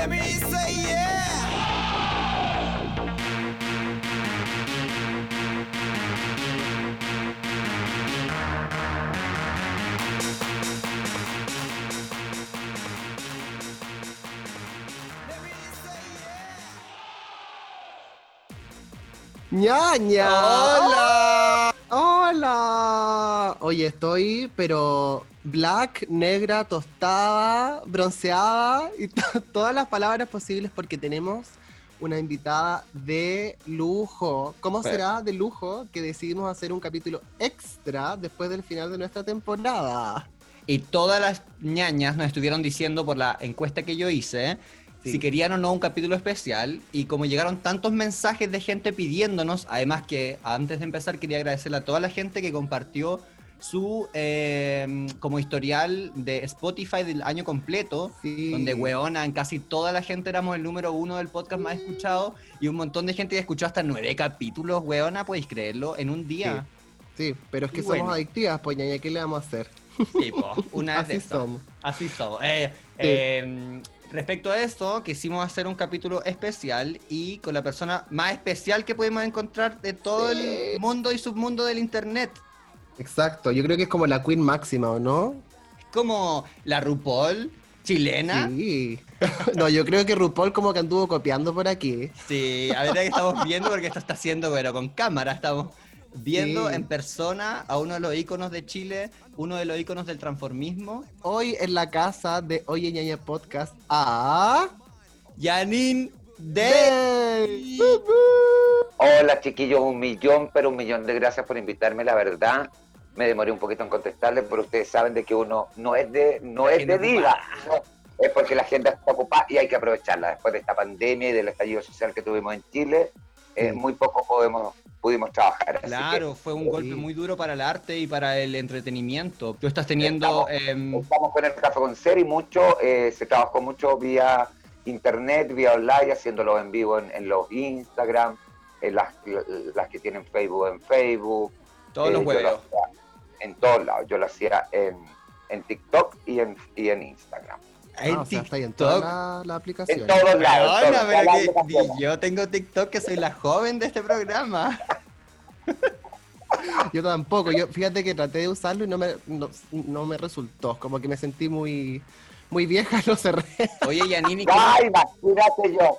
Let me say yeah. Let me say yeah. ñaña. ¡Hola! Oye, estoy, pero black, negra, tostada, bronceada y to- todas las palabras posibles porque tenemos una invitada de lujo. ¿Cómo Bueno. será de lujo que decidimos hacer un capítulo extra después del final de nuestra temporada? Y todas las ñañas nos estuvieron diciendo por la encuesta que yo hice Sí. si querían o no un capítulo especial. Y como llegaron tantos mensajes de gente pidiéndonos, además que antes de empezar quería agradecerle a toda la gente que compartió su eh, como historial de Spotify del año completo. Sí. Donde, weona, en casi toda la gente éramos el número uno del podcast más escuchado y un montón de gente escuchó hasta nueve capítulos, weona, podéis creerlo, en un día. Sí, pero es que Y somos bueno. adictivas, pues ñaña, ¿qué le vamos a hacer? Sí, po, una vez de Así esas. somos. Así somos. Eh, eh, respecto a esto, quisimos hacer un capítulo especial y con la persona más especial que pudimos encontrar de todo el mundo y submundo del internet. Exacto, yo creo que es como la queen máxima, ¿o no? Es como la RuPaul chilena. Sí. no, yo creo que RuPaul como que anduvo copiando por aquí. Sí, a ver que estamos viendo porque esto está haciendo, pero con cámara estamos viendo Sí. en persona a uno de los íconos de Chile, uno de los íconos del transformismo, Hoy en la casa de Oye Ñaña Podcast a... Janine de... Day. Hola chiquillos, un millón, pero un millón de gracias por invitarme, la verdad. Me demoré un poquito en contestarles, pero ustedes saben de que uno no es de, no es de diva, no, es porque la agenda está ocupada y hay que aprovecharla. Después de esta pandemia y del estallido social que tuvimos en Chile, eh, muy poco podemos, pudimos trabajar. Claro, fue un Sí. golpe muy duro para el arte y para el entretenimiento. Tú estás teniendo... em, que estamos con el Café con Ser y mucho, eh, se trabajó mucho vía internet, vía online, haciéndolo en vivo en, en los Instagram, en las, las que tienen Facebook en Facebook. Todos Eh, los huevos. hacía en todos lados. Yo lo hacía en, en TikTok y en, y en Instagram. En Ah, o sea, está ahí en TikTok. toda la, la En aplicación. todos lados. Weona, todos, pero que- aplicaciones. yo tengo TikTok que soy la joven de este programa. Yo tampoco. Yo fíjate que traté de usarlo y no me, no, no me resultó. Como que me sentí muy, muy vieja, lo cerré. Oye, Yanini, ¿cómo, Ay, imagínate yo.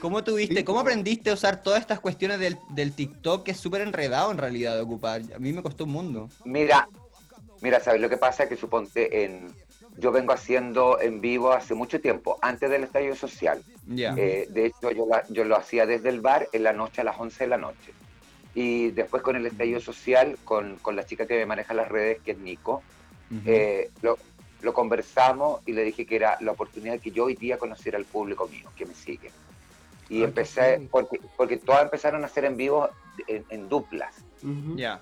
Cómo tuviste, Sí, cómo aprendiste a usar todas estas cuestiones del, del TikTok que es súper enredado en realidad de ocupar? A mí me costó un mundo. Mira, mira, ¿sabes? Lo que pasa es que suponte en... Yo vengo haciendo en vivo hace mucho tiempo, antes del estallido social. Ya. Eh, de hecho, yo, la- yo lo hacía desde el bar en la noche a las 11 de la noche. Y después con el estallido social, con, con la chica que me maneja las redes, que es Nico, eh, lo, lo conversamos y le dije que era la oportunidad que yo hoy día conociera al público mío, que me sigue. Y qué empecé, porque, porque todas empezaron a hacer en vivo en, en duplas.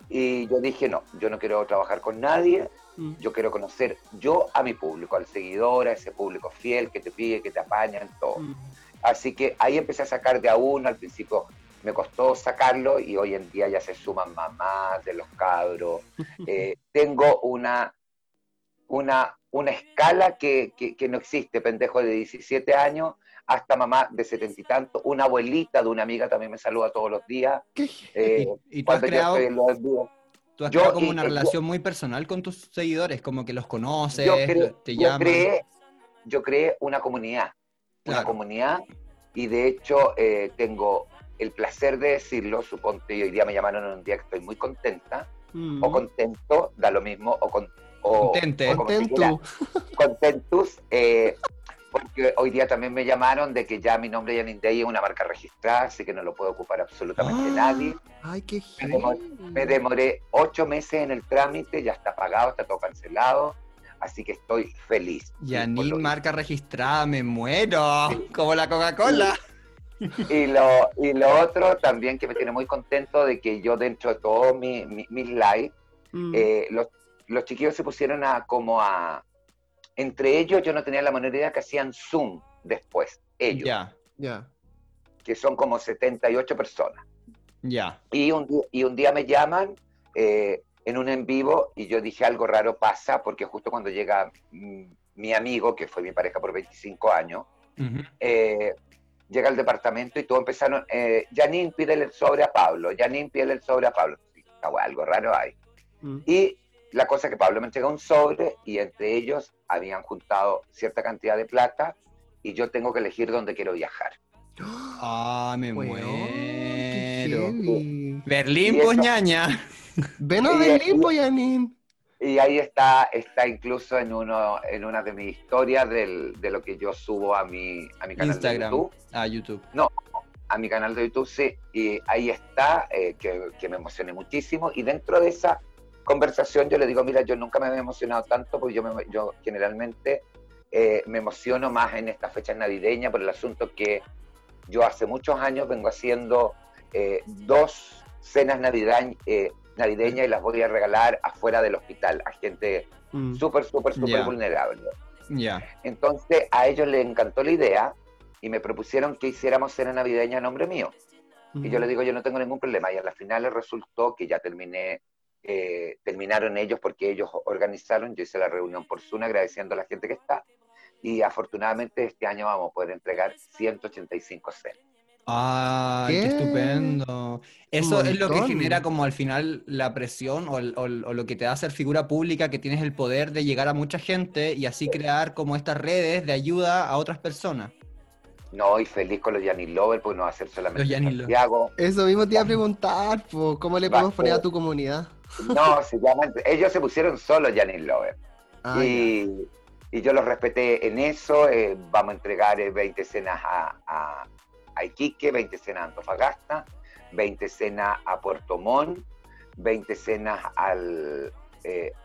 Y yo dije, no, yo no quiero trabajar con nadie, yo quiero conocer yo a mi público, al seguidor, a ese público fiel que te pide, que te apaña en todo. Así que ahí empecé a sacar de a uno, al principio me costó sacarlo y hoy en día ya se suman mamás de los cabros. Eh, tengo una, una, una escala que, que- que no existe, pendejo de 17 años hasta mamá de setenta y tantos, una abuelita de una amiga también me saluda todos los días. ¿Qué? eh, Y, y tú has yo creado, vivo. tú has yo- creado como y- una y- relación muy personal con tus seguidores, como que los conoces, yo, cre- te yo llaman. creé, yo creé una comunidad, una Claro. comunidad, y de hecho eh, tengo el placer de decirlo, suponte, hoy día me llamaron en un día que estoy muy contenta, Mm. o contento, da lo mismo, o, con, o, Contente. o como se Contentu. quiera, contentus, eh, porque hoy día también me llamaron de que ya mi nombre Janine Day es una marca registrada, así que no lo puede ocupar absolutamente Ah. nadie. Ay, qué Me demoré, me demoré ocho meses en el trámite, ya está pagado, está todo cancelado, así que estoy feliz. Janine, marca registrada, me muero. Como la Coca-Cola. y lo, y lo otro también que me tiene muy contento de que yo dentro de todos mis mi, mis live, Mm. eh, los, los chiquillos se pusieron a como a... Entre ellos yo no tenía la menor idea que hacían Zoom después, ellos, Ya, Ya. que son como 78 personas. ya. Y un, y un día me llaman eh, en un en vivo y yo dije algo raro pasa porque justo cuando llega mm, mi amigo, que fue mi pareja por 25 años, eh, llega al departamento y todos empezaron, eh, Janine pide el sobre a Pablo, Janine pide el sobre a Pablo. Algo raro hay. Mm. Y la cosa es que Pablo me entrega un sobre y entre ellos habían juntado cierta cantidad de plata y yo tengo que elegir dónde quiero viajar. Ah, me muero. Berlín, pues ñaña. Ven a Y- Berlín, pues. Y ahí está, está incluso en uno, en una de mis historias del- de lo que yo subo a mi, a mi canal Instagram. de YouTube. Ah, YouTube. A mi canal de YouTube, sí. Y ahí está, eh, que, que me emocioné muchísimo. Y dentro de esa conversación yo le digo, mira, yo nunca me había emocionado tanto porque yo, me- yo generalmente eh, me emociono más en estas fechas navideñas por el asunto que yo hace muchos años vengo haciendo eh, dos cenas eh, navideñas y las voy a regalar afuera del hospital a gente Mm. súper, súper, súper Ya. vulnerable. Ya. Entonces a ellos les encantó la idea y me propusieron que hiciéramos cena navideña a nombre mío. Y yo le digo, yo no tengo ningún problema. Y a las finales resultó que ya terminé, eh, terminaron ellos porque ellos organizaron, yo hice la reunión por Zoom agradeciendo a la gente que está. Y afortunadamente este año vamos a poder entregar 185 cenas. Ay, qué, ¿Qué? estupendo. Eso es lo que genera como al final la presión o, el- o el- o lo que te da ser figura pública, que tienes el poder de llegar a mucha gente y así crear como estas redes de ayuda a otras personas. No, y feliz con los Yanni Lover, porque no va a ser solamente Los. Santiago. Eso mismo te iba a preguntar, po, ¿cómo le podemos poner a tu comunidad? No, se llaman, ellos se pusieron solo Yanni Lover. Ah, y, y yo los respeté en eso. eh, vamos a entregar eh, 20 cenas a, a, a Iquique, 20 cenas a Antofagasta, 20 cenas a Puerto Montt, 20 cenas a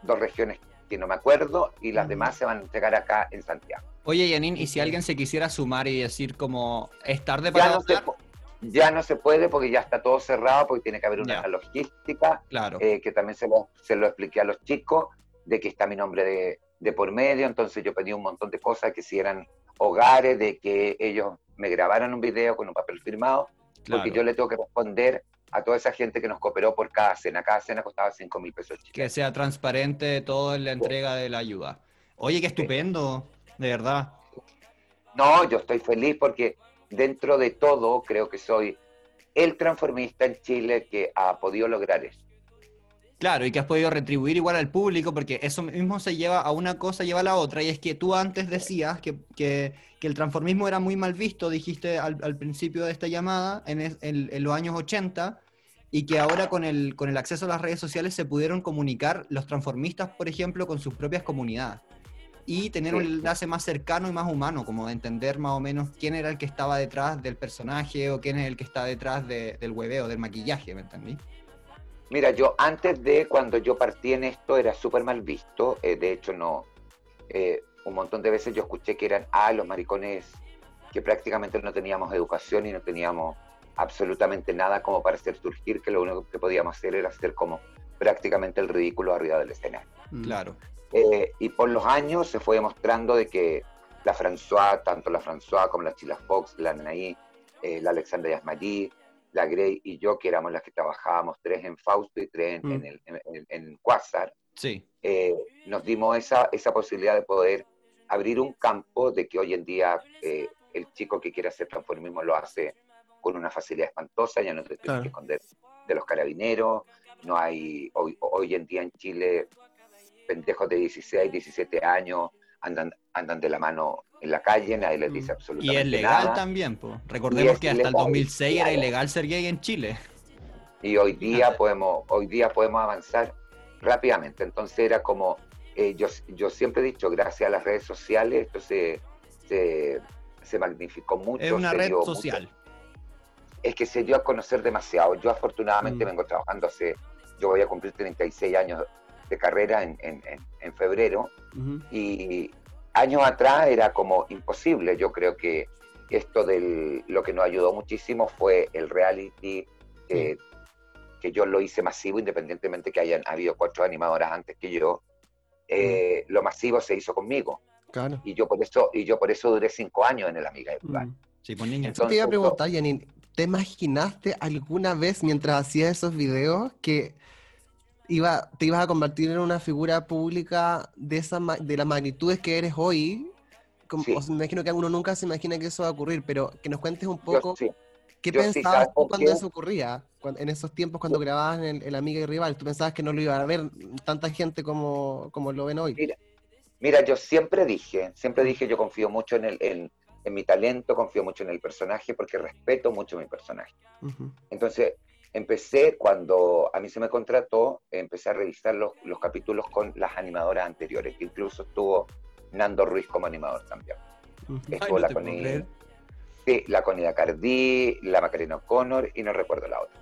dos regiones que no me acuerdo, y las demás se van a entregar acá en Santiago. Oye, Yanin, ¿y si alguien se quisiera sumar y decir como es tarde para Ya no, ya no se puede porque ya está todo cerrado, porque tiene que haber una logística. Claro. eh, que también se lo, se lo expliqué a los chicos, de que está mi nombre de, de por medio, entonces yo pedí un montón de cosas, que si eran hogares, de que ellos me grabaran un video con un papel firmado, claro. porque yo le tengo que responder a toda esa gente que nos cooperó por cada cena. Cada cena costaba 5 mil pesos Que chilenos. sea transparente todo en la entrega de la ayuda. Oye, qué estupendo, de verdad. No, yo estoy feliz porque dentro de todo creo que soy el transformista en Chile que ha podido lograr eso. Claro, y que has podido retribuir igual al público, porque eso mismo se lleva a una cosa, lleva a la otra, y es que tú antes decías que, que- el transformismo era muy mal visto, dijiste al, principio de esta llamada, en- en los años 80, y que ahora con el, con el acceso a las redes sociales se pudieron comunicar los transformistas, por ejemplo, con sus propias comunidades, y tener un enlace más cercano y más humano, como de entender más o menos quién era el que estaba detrás del personaje, o quién es el que está detrás de- del hueveo, del maquillaje, ¿me entendí? Mira, yo antes de cuando yo partí en esto era súper mal visto. eh, de hecho, no. eh, un montón de veces yo escuché que eran, ah, los maricones que prácticamente no teníamos educación y no teníamos absolutamente nada como para hacer surgir, que lo único que podíamos hacer era hacer como prácticamente el ridículo arriba del escenario. Claro. Eh, y por los años se fue demostrando de que la François, tanto la François como la Chila Fox, la Anaí, eh, la Alexandra Yasmarí, la Grey y yo, que éramos las que trabajábamos, tres en Fausto y tres en, Mm. en el, en, en- en Quasar, Sí. eh, nos dimos esa, esa posibilidad de poder abrir un campo de que hoy en día eh, el chico que quiere hacer transformismo lo hace con una facilidad espantosa, ya no te tienes Claro. que esconder de los carabineros, no hay, hoy, hoy en día en Chile, pendejos de 16, 17 años andan, andan de la mano en la calle, nadie les Mm. dice Y absolutamente es legal nada. también, po. Recordemos que hasta el ilegal, 2006 era ilegal ser gay en Chile. y hoy día podemos hoy día podemos avanzar rápidamente entonces era como eh, yo, yo siempre he dicho gracias a las redes sociales esto se, se, se magnificó mucho Es una red mucho- social. es que se dio a conocer demasiado yo afortunadamente Mm. vengo trabajando hace yo voy a cumplir 36 años de carrera en, en, en, febrero y años atrás era como imposible. Yo creo que esto del lo que nos ayudó muchísimo fue el reality, eh, que yo lo hice masivo, independientemente que hayan habido cuatro animadoras antes que yo. Eh, Lo masivo se hizo conmigo Claro. y yo por eso y yo por eso duré cinco años en el Amiga de. Mm. Sí, pues niña. Eso te iba a Entonces, preguntar, Janine, ¿te imaginaste alguna vez mientras hacías esos videos que iba, te ibas a convertir en una figura pública de, esa, de las magnitudes que eres hoy? como- Sí. o sea, me imagino que uno nunca se imagina que eso va a ocurrir, pero que nos cuentes un Yo poco sí. qué yo pensabas ¿sabes tú por cuando qué? eso ocurría, en esos tiempos cuando grababas en el, el Amiga y Rival. ¿Tú pensabas que no lo iba a ver tanta gente como, como lo ven hoy? Mira, Mira, yo siempre dije, siempre dije, yo confío mucho en, el, en, en mi talento, confío mucho en el personaje, porque respeto mucho mi personaje. Entonces, empecé cuando a mí se me contrató, empecé a revisar los, los capítulos con las animadoras anteriores, que incluso estuvo Nando Ruiz como animador también. Estuvo no la Connie, sí, la Connie Cardí, la Macarena O'Connor y no recuerdo la otra.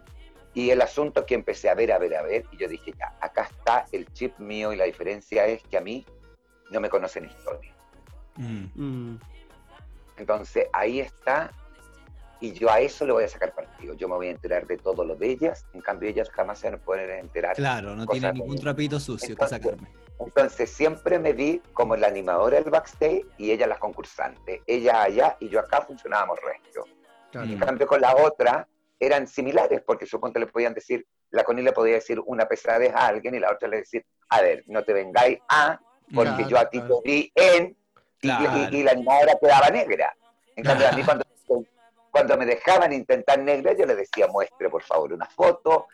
Y el asunto que empecé a ver, a ver, a ver, y yo dije, ya, acá está el chip mío y la diferencia es que a mí no me conocen historia. Mm. Mm. Entonces ahí está, y yo a eso le voy a sacar partido. Yo me voy a enterar de todo lo de ellas, en cambio ellas jamás se van a poder enterar. Claro, no Cosas tiene de- ningún trapito sucio que Entonces, sacarme. Entonces siempre me vi como la animadora del backstage y ella las concursantes. Ella allá y yo acá funcionábamos regio. Claro. En cambio con la otra eran similares, porque suponte le podían decir, la Connie le podía decir una pesadez a alguien y la otra le decir, a ver, no te vengáis a, porque Claro, yo a ti claro. te vi en, y- Claro. y, y la animadora quedaba negra. En cambio, a mí cuando, cuando me dejaban intentar negra, yo le decía, muestre por favor una foto,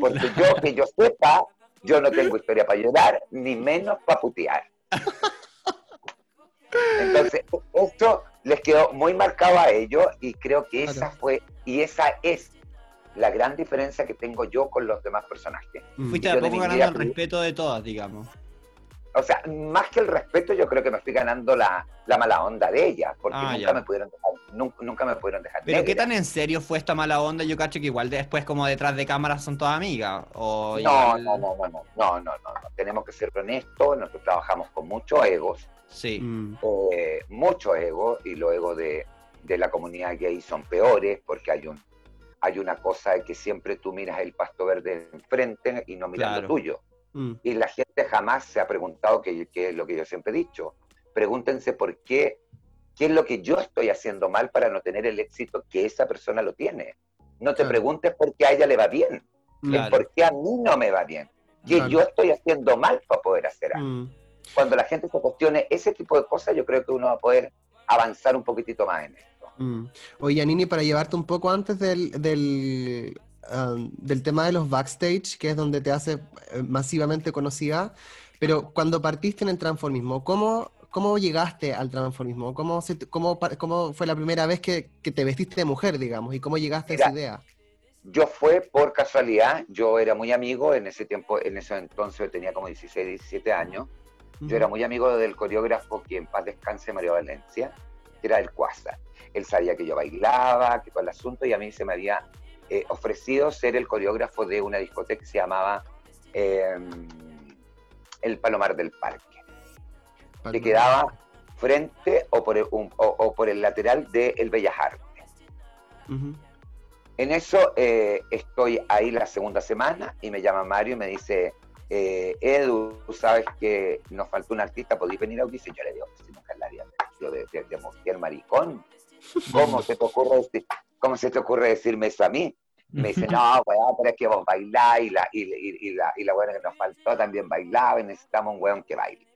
porque yo, que yo sepa, yo no tengo historia para llorar, ni menos para putear. Entonces, esto les quedó muy marcado a ellos y creo que esa Claro. fue, y esa es la gran diferencia que tengo yo con los demás personajes. Fuiste a de poco ganando el respeto de todas, digamos. O sea, más que el respeto, yo creo que me estoy ganando la, la mala onda de ellas, porque Ah, nunca, ya. me pudieron dejar, nunca, nunca me pudieron dejar Pero qué tan en serio fue esta mala onda, yo cacho que igual después como detrás de cámaras son todas amigas. O No, igual- no, no, no, no, no, no, no, no. Tenemos que ser honestos, nosotros trabajamos con muchos egos, Sí. Mm. eh, muchos egos, y los egos de, de la comunidad gay son peores, porque hay un hay una cosa de que siempre tú miras el pasto verde enfrente y no miras Claro. lo tuyo. Mm. Y la gente jamás se ha preguntado, que, que es lo que yo siempre he dicho, pregúntense por qué, qué es lo que yo estoy haciendo mal para no tener el éxito que esa persona lo tiene. No te Claro. preguntes por qué a ella le va bien, es Claro. por qué a mí no me va bien, qué Claro. yo estoy haciendo mal para poder hacer algo. Mm. Cuando la gente se cuestione ese tipo de cosas, yo creo que uno va a poder avanzar un poquitito más en esto. Mm. Oye, Nini, para llevarte un poco antes del, del, um, del tema de los backstage, que es donde te hace eh, masivamente conocida, pero cuando partiste en el transformismo, ¿cómo, cómo llegaste al transformismo? ¿Cómo, se cómo, cómo fue la primera vez que, que te vestiste de mujer, digamos? ¿Y cómo llegaste a esa idea? Yo fue por casualidad, yo era muy amigo, en ese tiempo, en ese entonces tenía como 16, 17 años, Yo era muy amigo del coreógrafo que en paz descanse Mario Valencia, que era el Cuasa. Él sabía que yo bailaba, que todo el asunto, y a mí se me había eh, ofrecido ser el coreógrafo de una discoteca que se llamaba eh, El Palomar del Parque, que quedaba frente o por el, un- o- o por el lateral de El Bellas Artes. En eso eh, estoy ahí la segunda semana y me llama Mario y me dice, eh, Edu, tú sabes que nos faltó un artista, ¿podéis venir a audición? Yo le digo, si nunca la había de, de, de mujer maricón, ¿cómo se te ocurre decir, cómo se te ocurre decirme eso a mí? Me dice, no, weón, pero es que vos bailás y la, y, y- y la, y la weona que nos faltó también bailaba y necesitamos un weón que baile.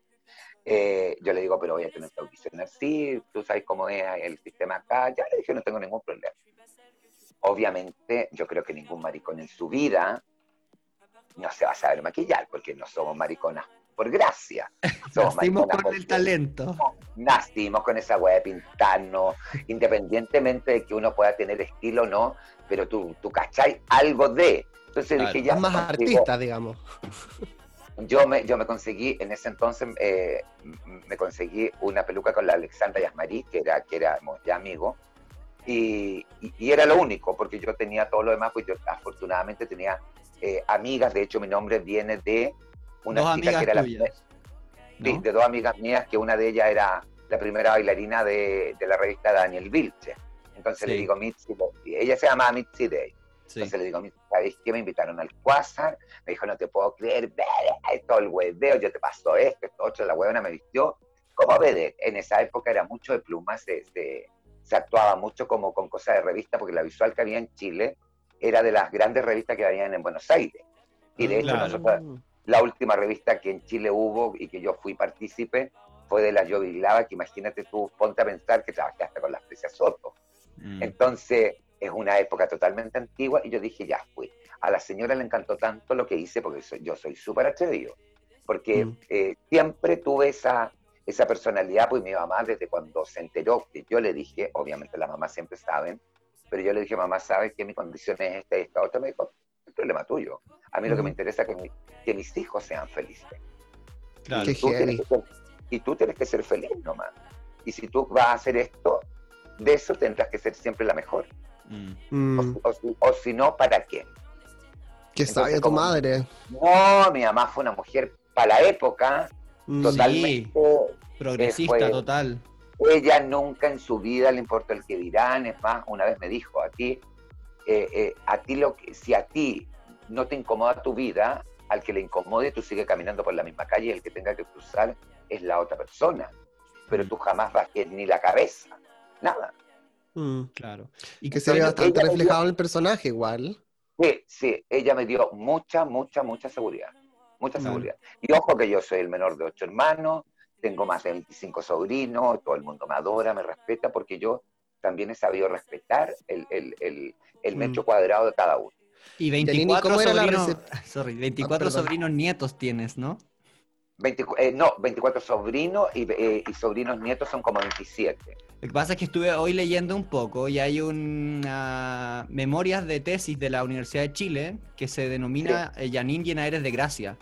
Eh, yo le digo, pero voy a tener que audicionar, sí, tú sabes cómo es el sistema acá, ya le dije, no tengo ningún problema. Obviamente, yo creo que ningún maricón en su vida no se va a saber maquillar, porque no somos mariconas por gracia. Somos Nacimos con el talento. nacimos con esa weá de pintarnos, independientemente de que uno pueda tener estilo o no, pero tú, tú cachai algo de. Entonces Claro. dije, ya más artista, digamos. yo me, yo me conseguí, en ese entonces, eh, me conseguí una peluca con la Alexandra Yasmarí, que, era, que éramos ya amigos, y, y- y era lo único, porque yo tenía todo lo demás, pues yo afortunadamente tenía eh, amigas, de hecho mi nombre viene de una Dos chica que era la tuyas. ¿no? de dos amigas mías, que una de ellas era la primera bailarina de, de la revista Daniel Vilche. Entonces le digo, Mitzi, ella se llamaba Mitzi Day. Sí. Entonces le digo, Mitzi, ¿sabes qué? Me invitaron al Quasar. Me dijo, no te puedo creer, ve, todo el hueveo, yo te paso esto, esto, otro. La huevona me vistió como vedette. En esa época era mucho de plumas, se, se, se actuaba mucho como con cosas de revista, porque la visual que había en Chile era de las grandes revistas que habían en Buenos Aires. Y de hecho, Claro. nosotros, la última revista que en Chile hubo y que yo fui partícipe fue de la Yoviglava, que imagínate tú, ponte a pensar que trabajé hasta con las Precias Soto. Mm. Entonces, es una época totalmente antigua y yo dije, ya fui. A la señora le encantó tanto lo que hice porque soy- yo soy súper atrevido. Porque Mm. eh, siempre tuve esa, esa personalidad, pues mi mamá desde cuando se enteró que yo le dije, obviamente las mamás siempre saben, pero yo le dije, mamá, ¿sabes que mi condición es esta y esta otra? Me dijo, es problema tuyo. A mí lo que me interesa es que, mi- que mis hijos sean felices. Claro. Y tú, tienes que ser, y tú tienes que ser feliz nomás. Y si tú vas a hacer esto, de eso tendrás que ser siempre la mejor. Mm. Mm, O, si- o si no, ¿para qué? entonces, sabia tu como- madre. No, mi mamá fue una mujer para la época Mm, totalmente. Progresista fue- total. Ella nunca en su vida le importó el que dirán. Es más, una vez me dijo a ti, eh, eh, a ti lo que, si a ti no te incomoda tu vida, al que le incomode, tú sigue caminando por la misma calle y el que tenga que cruzar es la otra persona. Pero tú jamás bajes ni la cabeza, nada. mm. Claro. Y Que se ve bastante dio- reflejado en el personaje igual. Sí, sí, ella me dio mucha, mucha, mucha seguridad. Mucha Claro. seguridad. Y ojo que yo soy el menor de ocho hermanos, tengo más de 25 sobrinos, todo el mundo me adora, me respeta, porque yo también he sabido respetar el, el, el, el Mm. metro cuadrado de cada uno. Y Janine, 24 ¿cómo era la sobrinos, recep- sorry, 24 perdón. sobrinos nietos tienes, ¿no? 24, eh, no, 24 sobrinos y, eh, y sobrinos nietos son como 27. Lo que pasa es que estuve hoy leyendo un poco y hay una memorias de tesis de la Universidad de Chile que se denomina eh, Janine Llenaeres de Gracia.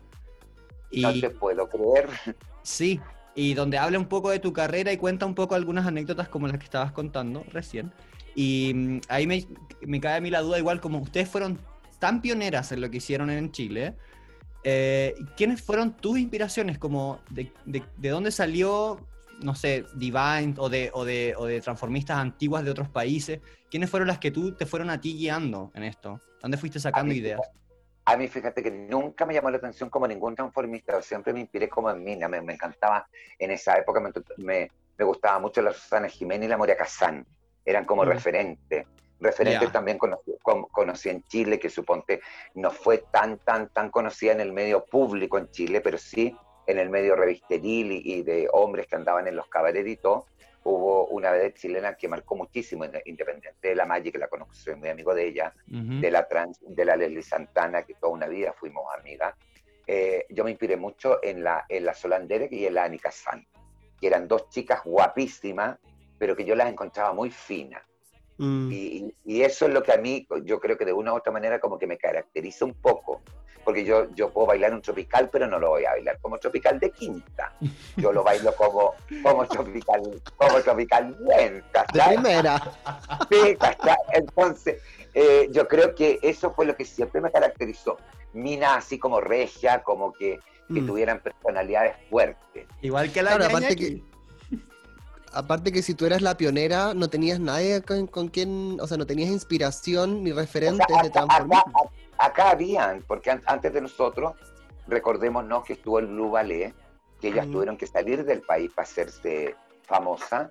Y No te puedo creer. sí, y donde habla un poco de tu carrera y cuenta un poco algunas anécdotas como las que estabas contando recién. Y mm, ahí me, me cae a mí la duda, igual como ustedes fueron tan pioneras en lo que hicieron en Chile, eh, ¿quiénes fueron tus inspiraciones? Como de, de- de dónde salió, no sé, Divine o de, o, de, o de transformistas antiguas de otros países? ¿Quiénes fueron las que tú te fueron a ti guiando en esto? ¿Dónde fuiste sacando A mí, ideas? A mí, fíjate que nunca me llamó la atención como ningún transformista, siempre me inspiré como en Mina, me, me encantaba, en esa época me, me, me gustaba mucho la Susana Jiménez y la Moria Kazán, eran como Mm. referentes. Referentes Ya. también conocí, con- conocí en Chile, que suponte no fue tan, tan, tan conocida en el medio público en Chile, pero sí en el medio revisteril y, y de hombres que andaban en los cabarets y todo. Hubo una vez chilena que marcó muchísimo, independiente de la Maggi, que la conozco, soy muy amigo de ella, de la trans, de la Leslie Santana, que toda una vida fuimos amigas. Eh, yo me inspiré mucho en la, en la Derek y en la Annika San, que eran dos chicas guapísimas, pero que yo las encontraba muy finas. Mm. Y, eso es lo que a mí, yo creo que de una u otra manera como que me caracteriza un poco, porque yo, yo puedo bailar un tropical, pero no lo voy a bailar como tropical de quinta. Yo lo bailo como, como tropical, como tropical bien, De ¿cachai? primera. Sí, ¿cachai? Entonces, eh, yo creo que eso fue lo que siempre me caracterizó. Mina así como regia, como que, que Mm. tuvieran personalidades fuertes. Igual que la Claro, ñaña aparte aquí. Aparte que si tú eras la pionera, no tenías nadie con, con quien, o sea, no tenías inspiración ni O sea, referentes de acá, acá, acá habían, porque an- antes de nosotros, recordémonos que estuvo el Blue Ballet, que ellas Mm. tuvieron que salir del país para hacerse famosas,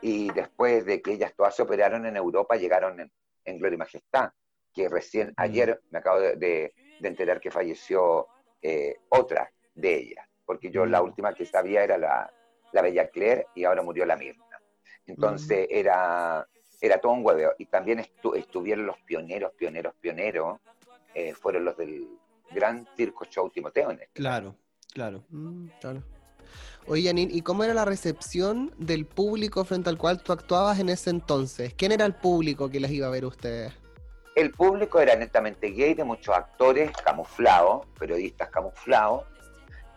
y después de que ellas todas se operaron en Europa, llegaron en, en Gloria y Majestad, que recién ayer me acabo de, de- de enterar que falleció eh, otra de ellas, porque yo la última que sabía era la, la Bella Claire y ahora murió la Mirna. Entonces era, era todo un hueveo. Y también estu- estuvieron los pioneros, pioneros, pioneros, eh, fueron los del gran circo show Timoteo. en este Claro, claro. Mm, claro. Oye, Janine, ¿y cómo era la recepción del público frente al cual tú actuabas en ese entonces? ¿Quién era el público que las iba a ver ustedes? El público era netamente gay, de muchos actores camuflados, periodistas camuflados.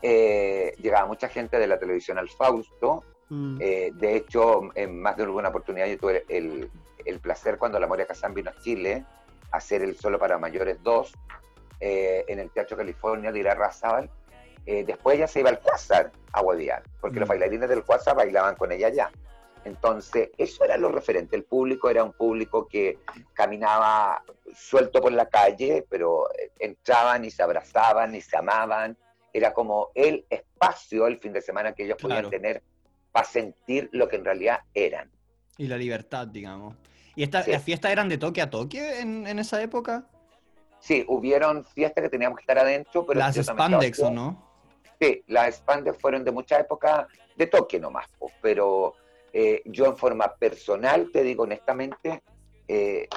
Eh, llegaba mucha gente de la televisión al Fausto. Mm, Eh, de hecho, en más de alguna oportunidad yo tuve el, el placer cuando la Moria Kazan vino a Chile a hacer el Solo para Mayores 2 eh, en el Teatro California de Ira Razábal. Eh, después ella se iba al Quasar a huevear, porque los Mm. bailarines del Quasar bailaban con ella allá. Entonces, eso era lo referente. El público era un público que caminaba suelto por la calle, pero eh, entraban y se abrazaban y se amaban. Era como el espacio el fin de semana que ellos Claro. podían tener para sentir lo que en realidad eran. Y la libertad, digamos. ¿Y esta, Sí. las fiestas eran de toque a toque en, en esa época? Sí, hubieron fiestas que teníamos que estar adentro, pero Las spandex, ¿o no? Sí, las spandex fueron de mucha época de toque nomás, po, pero eh, yo en forma personal, te digo honestamente, eh,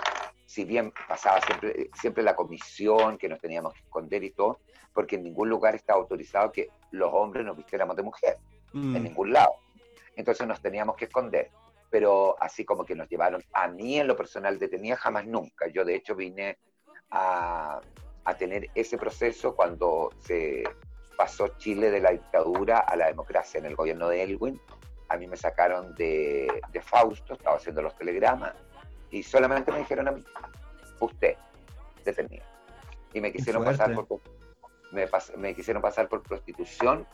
si bien pasaba siempre, siempre la comisión, que nos teníamos que esconder y todo, porque en ningún lugar estaba autorizado que los hombres nos vistiéramos de mujer, Mm. en ningún lado. Entonces nos teníamos que esconder. Pero así como que nos llevaron, a mí en lo personal detenía, jamás nunca. Yo de hecho vine a, a tener ese proceso cuando se pasó Chile de la dictadura a la democracia en el gobierno de Elwin. A mí me sacaron de, de Fausto, estaba haciendo los telegramas, y solamente me dijeron a mí, usted, detenido. Y me quisieron pasar por, me, pas- me quisieron pasar por prostitución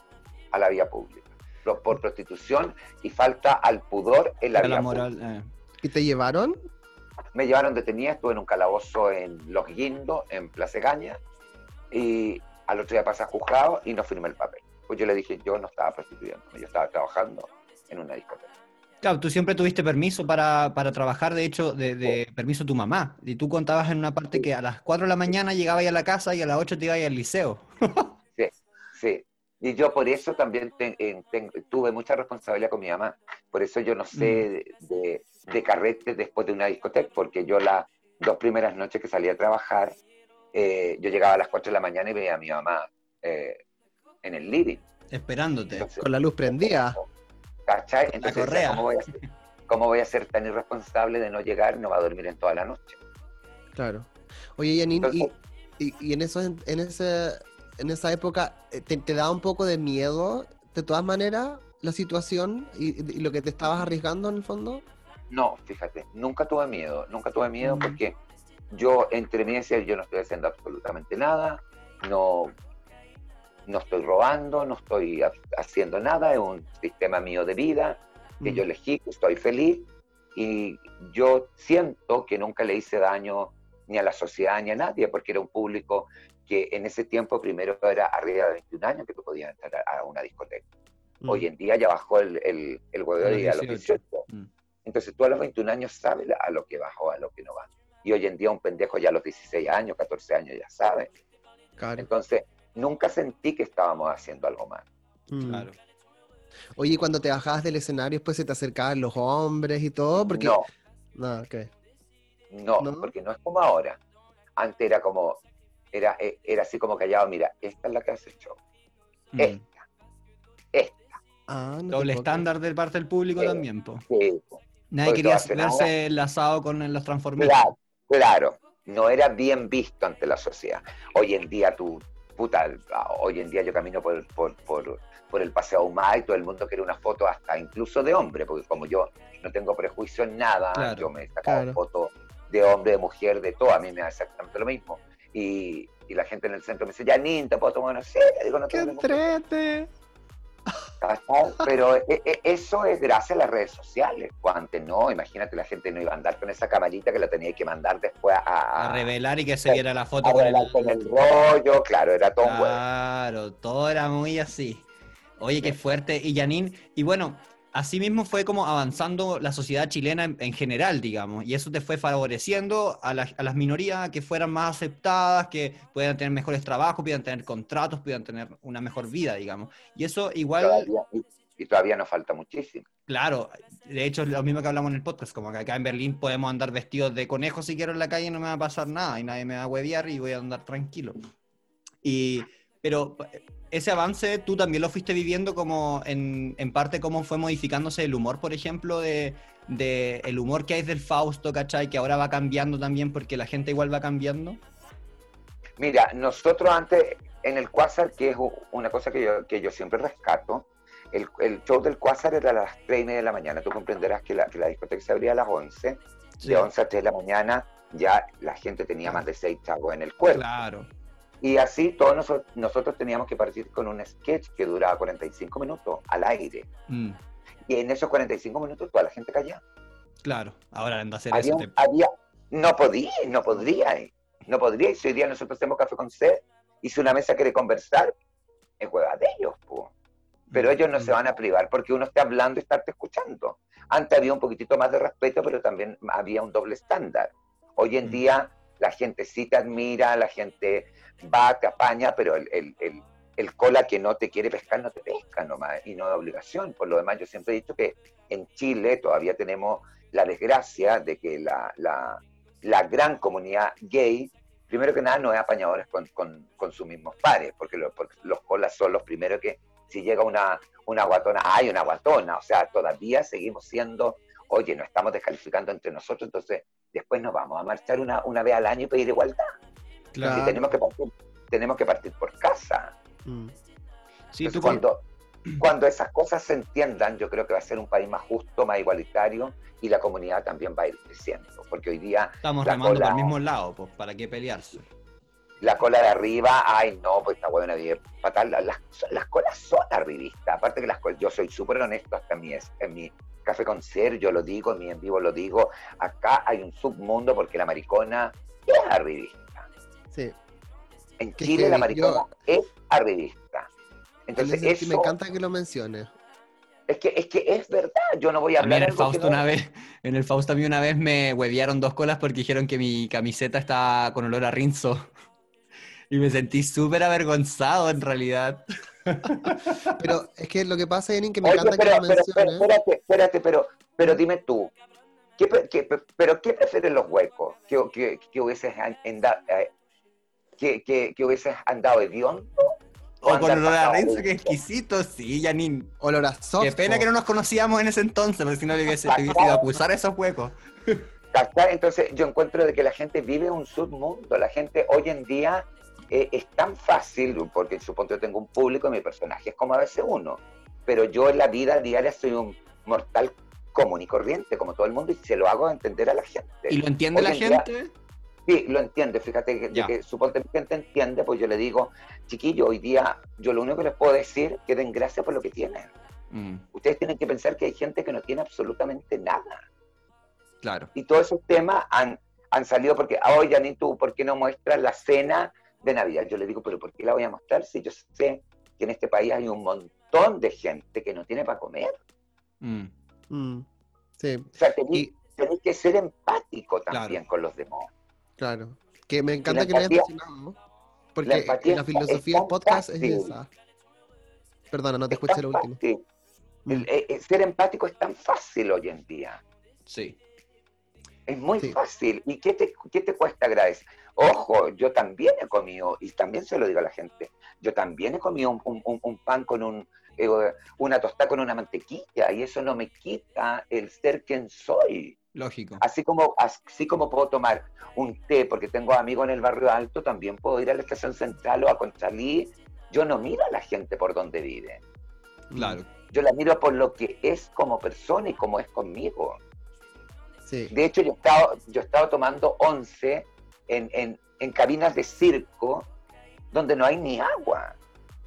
a la vía pública. Por prostitución y falta al pudor en la A vía la pública. moral. eh. ¿Y te llevaron? Me llevaron detenida, estuve en un calabozo en Los Guindos, en Plaza Gaña, y al otro día pasé a juzgado y no firmé el papel. Pues yo le dije, yo no estaba prostituyendo, yo estaba trabajando en una discoteca. Claro, tú siempre tuviste permiso para, para trabajar, de hecho, de, de permiso tu mamá. Y tú contabas en una parte que a las 4 de la mañana llegabas a la casa y a las 8 te ibas al liceo. Sí, y yo por eso también ten- tuve mucha responsabilidad con mi mamá. Por eso yo no sé de, de carretes después de una discoteca, porque yo las dos primeras noches que salía a trabajar, eh, yo llegaba a las 4 de la mañana y veía a mi mamá eh, en el living. Esperándote. Entonces, Con la luz prendida. ¿Cachai? Entonces. ¿cómo, voy a ser, cómo voy a ser tan irresponsable de no llegar? No va a dormir en toda la noche. Claro. Oye, Janine, y, Entonces- y, y en, eso, en, ese, en esa época, eh, ¿te, te daba un poco de miedo, de todas maneras, la situación y, y lo que te estabas arriesgando en el fondo? No, fíjate, nunca tuve miedo, nunca tuve miedo Mm. porque yo entre mí decía, yo no estoy haciendo absolutamente nada, no, no estoy robando, no estoy ha- haciendo nada, es un sistema mío de vida que Mm. yo elegí, que estoy feliz y yo siento que nunca le hice daño ni a la sociedad ni a nadie porque era un público que en ese tiempo primero era arriba de 21 años que tú podías entrar a, una discoteca. Mm. Hoy en día ya bajó el, el, el huevo A los y a los 18. 18. Mm. Entonces tú a los 21 años sabes a lo que o a lo que no vas. Y hoy en día un pendejo ya a los 16 años, 14 años ya sabe. Claro. Entonces nunca sentí que estábamos haciendo algo mal. Mm. Claro. Oye, y cuando te bajabas del escenario, después se te acercaban los hombres y todo, porque... No, No, ok. no, ¿No? porque no es como ahora. Antes era como, era, eh, era así como callado, mira, esta es la que hace el show. Mm. Esta, esta. Ah, no Doble estándar de parte del público Sí. también, po. Sí, po. Nadie Porque quería verse enlazado con los transformistas. Claro, claro. No era bien visto ante la sociedad. Hoy en día tú, puta, hoy en día yo camino por, por, por, por el Paseo Humá y todo el mundo quiere una foto hasta incluso de hombre, porque como yo no tengo prejuicio en nada, Claro, yo me he sacado claro. fotos de hombre, de mujer, de todo, a mí me da exactamente lo mismo. Y, y la gente en el centro me dice, Janine, ¿te puedo tomar una serie? Digo, no ¡Qué entrete! Pero e- e- eso es gracias a las redes sociales. Antes no, imagínate, la gente no iba a andar con esa camarita que la tenía que mandar después a, A revelar y que se viera la foto a con el, con el rollo, claro, era todo. Claro, todo era muy así. Oye, qué fuerte. Y Janine, y bueno, así mismo fue como avanzando la sociedad chilena en, en general, digamos, y eso te fue favoreciendo a, las- a las minorías que fueran más aceptadas, que puedan tener mejores trabajos, puedan tener contratos, puedan tener una mejor vida, digamos. Y eso igual, Todavía- y, todavía nos falta muchísimo. claro, de hecho es lo mismo que hablamos en el podcast, como que acá en Berlín podemos andar vestidos de conejo si quiero en la calle y no me va a pasar nada, y nadie me va a huevear y voy a andar tranquilo. Y, pero ese avance tú también lo fuiste viviendo como en, en parte cómo fue modificándose el humor, por ejemplo, de, de el humor que hay del Fausto, ¿cachai? Que ahora va cambiando también porque la gente igual va cambiando. Mira, nosotros antes en el Quasar, que es una cosa que yo, que yo siempre rescato, el, el show del Quasar era a las 3 y media de la mañana. Tú comprenderás que la, que la discoteca se abría a las 11. Sí, De 11 a 3 de la mañana ya la gente tenía más de 6 chavos en el cuerpo. claro. Y así todos nosotros, nosotros teníamos que partir con un sketch que duraba 45 minutos al aire. Mm, Y en esos 45 minutos toda la gente callaba. claro, ahora anda a hacer Había, eso. un- te- había- no podía, no podría, eh, no podría. Y si hoy día nosotros hacemos café con sed y si una mesa quiere conversar, es hueva de ellos, po. pero ellos no Mm. se van a privar porque uno está hablando y estarte escuchando. Antes había un poquitito más de respeto, pero también había un doble estándar. Hoy en Mm. día la gente sí te admira, la gente va, te apaña, pero el, el- el- cola que no te quiere pescar no te pesca nomás y no de obligación. Por lo demás, yo siempre he dicho que en Chile todavía tenemos la desgracia de que la, la, la gran comunidad gay, primero que nada, no es apañadores con, con, con sus mismos pares, porque, lo- porque los colas son los primeros que, si llega una, una guatona, hay una guatona, o sea, todavía seguimos siendo, oye, nos estamos descalificando entre nosotros, entonces después nos vamos a marchar una, una vez al año y pedir igualdad. Claro. Tenemos que partir, tenemos que partir por casa. Mm. Sí, Entonces, tú cuando, cuando esas cosas se entiendan, yo creo que va a ser un país más justo, más igualitario y la comunidad también va a ir creciendo. Porque hoy día estamos remando cola- el mismo lado, pues, ¿para qué pelearse? la cola de arriba, ay no, pues esta buena vida fatal. Las, las colas son arribistas. Aparte que las colas, yo soy súper honesto hasta en mi, en mi café con ser, yo lo digo, en mi en vivo lo digo. Acá hay un submundo porque la maricona es arribista. Sí. En Que Chile la maricona yo- es arribista. En Entonces eso, me encanta que lo menciones. es que es que es verdad. Yo no voy a A mí en hablar el Fausto no- una vez, en el Fausto a mí una vez me huevearon dos colas porque dijeron que mi camiseta estaba con olor a rinzo. Y me sentí súper avergonzado en realidad. Pero es que lo que pasa, Erin, que me Oye, encanta pero, que lo pero, pero, menciones. espérate, espérate, pero, pero dime tú, ¿qué, qué ¿pero qué prefieren los huecos? ¿Que, que, que hubieses an- anda- eh, que, que, que hubieses andado hediondo? O con andar olor a de- qué exquisito, sí, Janine. Olor a soft. Qué pena que no nos conocíamos en ese entonces, porque si no le hubiese, te hubiese ido a acusar a esos huecos. Entonces yo encuentro de que la gente vive un submundo, la gente hoy en día eh, es tan fácil, porque supongo yo tengo un público y mi personaje es como a veces uno, pero yo en la vida diaria soy un mortal común y corriente, como todo el mundo, y se lo hago entender a la gente. ¿Y lo entiende Hoy la día- gente? Sí, lo entiende, fíjate que, Ya. que suponte que gente entiende, pues yo le digo, chiquillo, hoy día yo lo único que les puedo decir que den gracias por lo que tienen. Mm, Ustedes tienen que pensar que hay gente que no tiene absolutamente nada. claro. Y todos esos temas han, han salido porque, oye, ni tú, ¿por qué no muestras la cena de Navidad? Yo le digo, pero ¿por qué la voy a mostrar si yo sé que en este país hay un montón de gente que no tiene para comer? Mm, Mm, Sí, O sea, y tenéis que ser empático Claro. también con los demás. claro. Que me encanta la que lo hayas mencionado. Porque la empatía la es- filosofía del podcast es esa. Perdona, no te Es escuché lo último. Mm. El- ser empático es tan fácil hoy en día. sí. Es muy Sí. fácil. ¿Y qué te, qué te cuesta agradecer? Ojo, yo también he comido, y también se lo digo a la gente, yo también he comido un, un- un- un pan con un, eh, una tostada con una mantequilla, y eso no me quita el ser quien soy. Lógico. Así como, así como puedo tomar un té porque tengo amigos en el barrio alto, también puedo ir a la estación central o a Conchalí. Yo no miro a la gente por donde vive. Claro. Yo la miro por lo que es como persona y como es conmigo. Sí. De hecho, yo he estado, yo he estado tomando once en, en, en cabinas de circo donde no hay ni agua.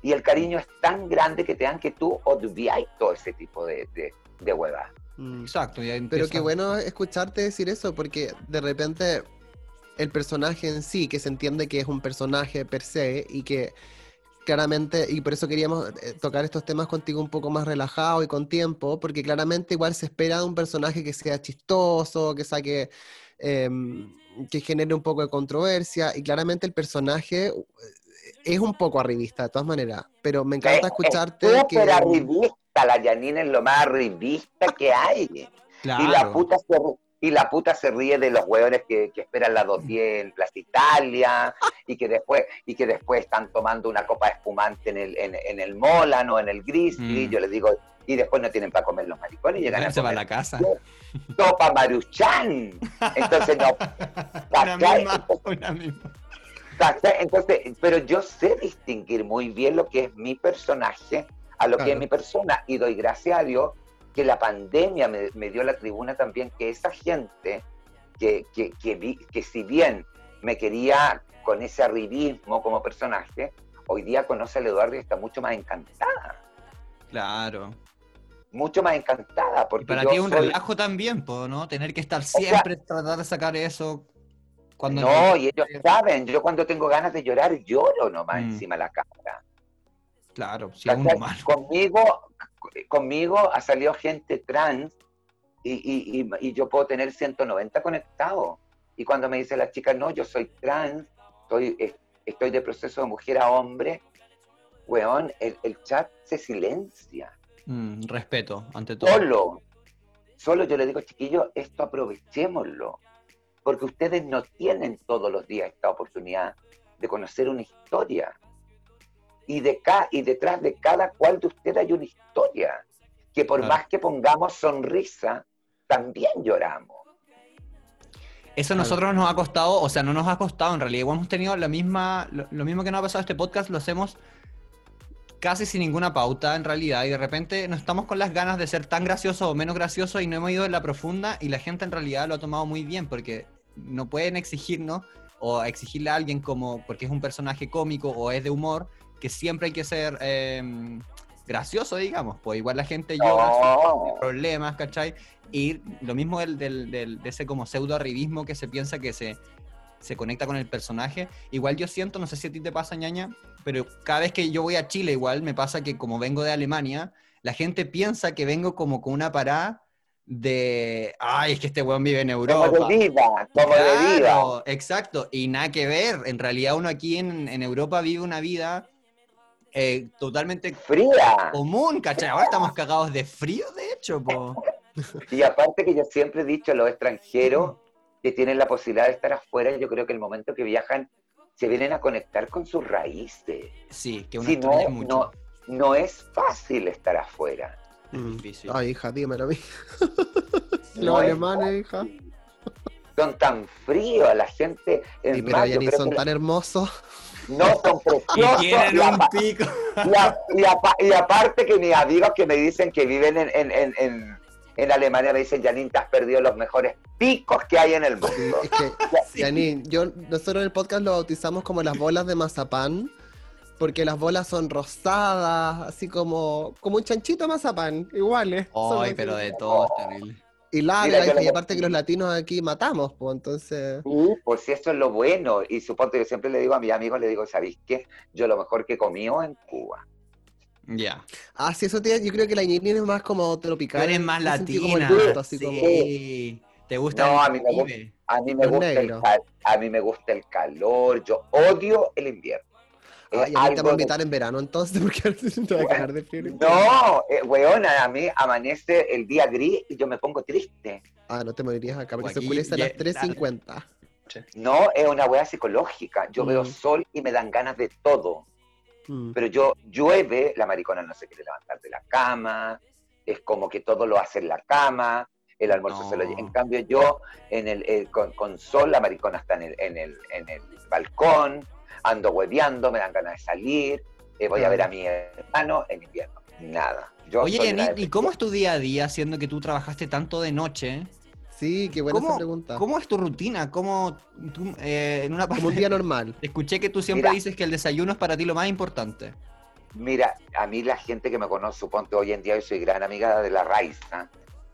Y el cariño es tan grande que te dan que tú obviáis todo ese tipo de, de, de huevas. Mm. Exacto. ya Pero qué bueno escucharte decir eso, porque de repente el personaje en sí, que se entiende que es un personaje per se y que claramente, y por eso queríamos eh, tocar estos temas contigo un poco más relajado y con tiempo, porque claramente igual se espera de un personaje que sea chistoso, que saque, em, que genere un poco de controversia, y claramente el personaje eh, es un poco arribista de todas maneras, pero me encanta Es- escucharte es que... arribista, la Janine es lo más arribista que hay. Claro. Y la puta se y la puta se ríe de los hueones que, que esperan la 210 en Plaza Italia y que después y que después están tomando una copa de espumante en el, en, en el Molan o en el Grizzly, Mm. yo les digo, y después no tienen para comer los maricones y llegan a se va a comer la casa. sopa maruchan. Entonces no, Una misma, una misma. Entonces, pero yo sé distinguir muy bien lo que es mi personaje a lo que es Claro. mi persona y doy gracias a Dios que la pandemia me, me dio la tribuna también que esa gente que, que, que, vi- que si bien me quería con ese arribismo como personaje, hoy día conoce al Eduardo y está mucho más encantada, Claro. mucho más encantada. Y Porque para yo ti es un soy- relajo también, po, ¿no? Tener que estar sea- siempre, tratar de sacar eso. Cuando No, y ellos saben, yo cuando tengo ganas de llorar lloro nomás Mm. encima de la cámara. Claro, si es un. Conmigo, conmigo ha salido gente trans y, y- y- y yo puedo tener 190 conectados. Y cuando me dice la chica, no, yo soy trans, estoy, es- estoy de proceso de mujer a hombre, weón, el, el chat se silencia. Mm, respeto, ante todo. Solo, solo yo le digo, chiquillos, esto aprovechémoslo, porque ustedes no tienen todos los días esta oportunidad de conocer una historia. Y, de ca y detrás de cada cual de ustedes hay una historia, que por más que pongamos sonrisa, también lloramos. Eso a nosotros nos ha costado, o sea, no nos ha costado en realidad. Igual hemos tenido la misma, lo, lo mismo que nos ha pasado este podcast, lo hacemos casi sin ninguna pauta en realidad. Y de repente no estamos con las ganas de ser tan graciosos o menos graciosos y no hemos ido en la profunda y la gente en realidad lo ha tomado muy bien porque no pueden exigirnos o exigirle a alguien como porque es un personaje cómico o es de humor que siempre hay que ser eh, gracioso, digamos. Pues igual la gente llora No, problemas, ¿cachai? Y lo mismo del, del- del- de ese como pseudo arribismo que se piensa que se, se conecta con el personaje. Igual yo siento, no sé si a ti te pasa, ñaña, pero cada vez que yo voy a Chile igual me pasa que como vengo de Alemania, la gente piensa que vengo como con una parada de, ay, es que este weón vive en como Europa. de vida, como de vida. Claro, exacto, y nada que ver. En realidad uno aquí en, en Europa vive una vida eh, totalmente Fría. común, ¿cachai? Ahora estamos cagados de frío, de hecho, po. Y aparte que yo siempre he dicho a los extranjeros que tienen la posibilidad de estar afuera, yo creo que el momento que viajan se vienen a conectar con sus raíces. Sí, que uno Si no, mucho. no, no es fácil estar afuera. Mm. Ay, hija, dímelo a mí. No Los es alemanes, hija. Son tan fríos, la gente. Es Sí, pero más, ya ni son que tan hermosos. No son Y preciosos. tienen y un apa- pico. y a- y apa- y aparte que mis amigos que me dicen que viven en, en, en, en- en Alemania me dicen, Janine, te has perdido los mejores picos que hay en el mundo. es que, Sí. Janine, yo, nosotros en el podcast lo bautizamos como las bolas de mazapán, porque las bolas son rosadas, así como, como un chanchito de mazapán, iguales. Son Ay, pero de todo, es terrible. Y Mira, hija, y aparte que los latinos aquí matamos, pues entonces... Sí, pues sí, eso es lo bueno. Y suponte, yo siempre le digo a mis amigos, le digo, ¿sabéis qué? Yo lo mejor que he comido en Cuba. Ya. Ah, sí, eso tiene, yo creo que la Janine es más como tropical. eres más como latina. gusto, así como- Sí. ¿Te gusta No, el a mí me? A mí me gusta el, a mí me gusta el calor, yo odio el invierno. Es Ay, a mí te vamos a de- invitar en verano entonces, porque te va a cagar de frío. No, eh, weona, a mí amanece el día gris y yo me pongo triste. Ah, no te morirías acá, porque se oscurece a las 3.50. No, es una wea psicológica. Yo Mm. veo sol y me dan ganas de todo. Mm. Pero yo llueve, la maricona no se quiere levantar de la cama, es como que todo lo hace en la cama, el almuerzo se lo. En cambio yo, en el, eh, con, con sol, la maricona está en el, en el, en el balcón, ando hueveando, me dan ganas de salir, eh, voy a ver a mi hermano en invierno. Nada. Yo Oye, Yanit, ¿y cómo es tu día a día, siendo que tú trabajaste tanto de noche? Sí, qué buena esa ¿Cómo, pregunta. ¿Cómo es tu rutina? ¿Cómo tú, eh, en una parte Como un día normal. escuché que tú siempre Mira. dices que el desayuno es para ti lo más importante? Mira, a mí la gente que me conoce, suponte hoy en día yo soy gran amiga de la Raiza,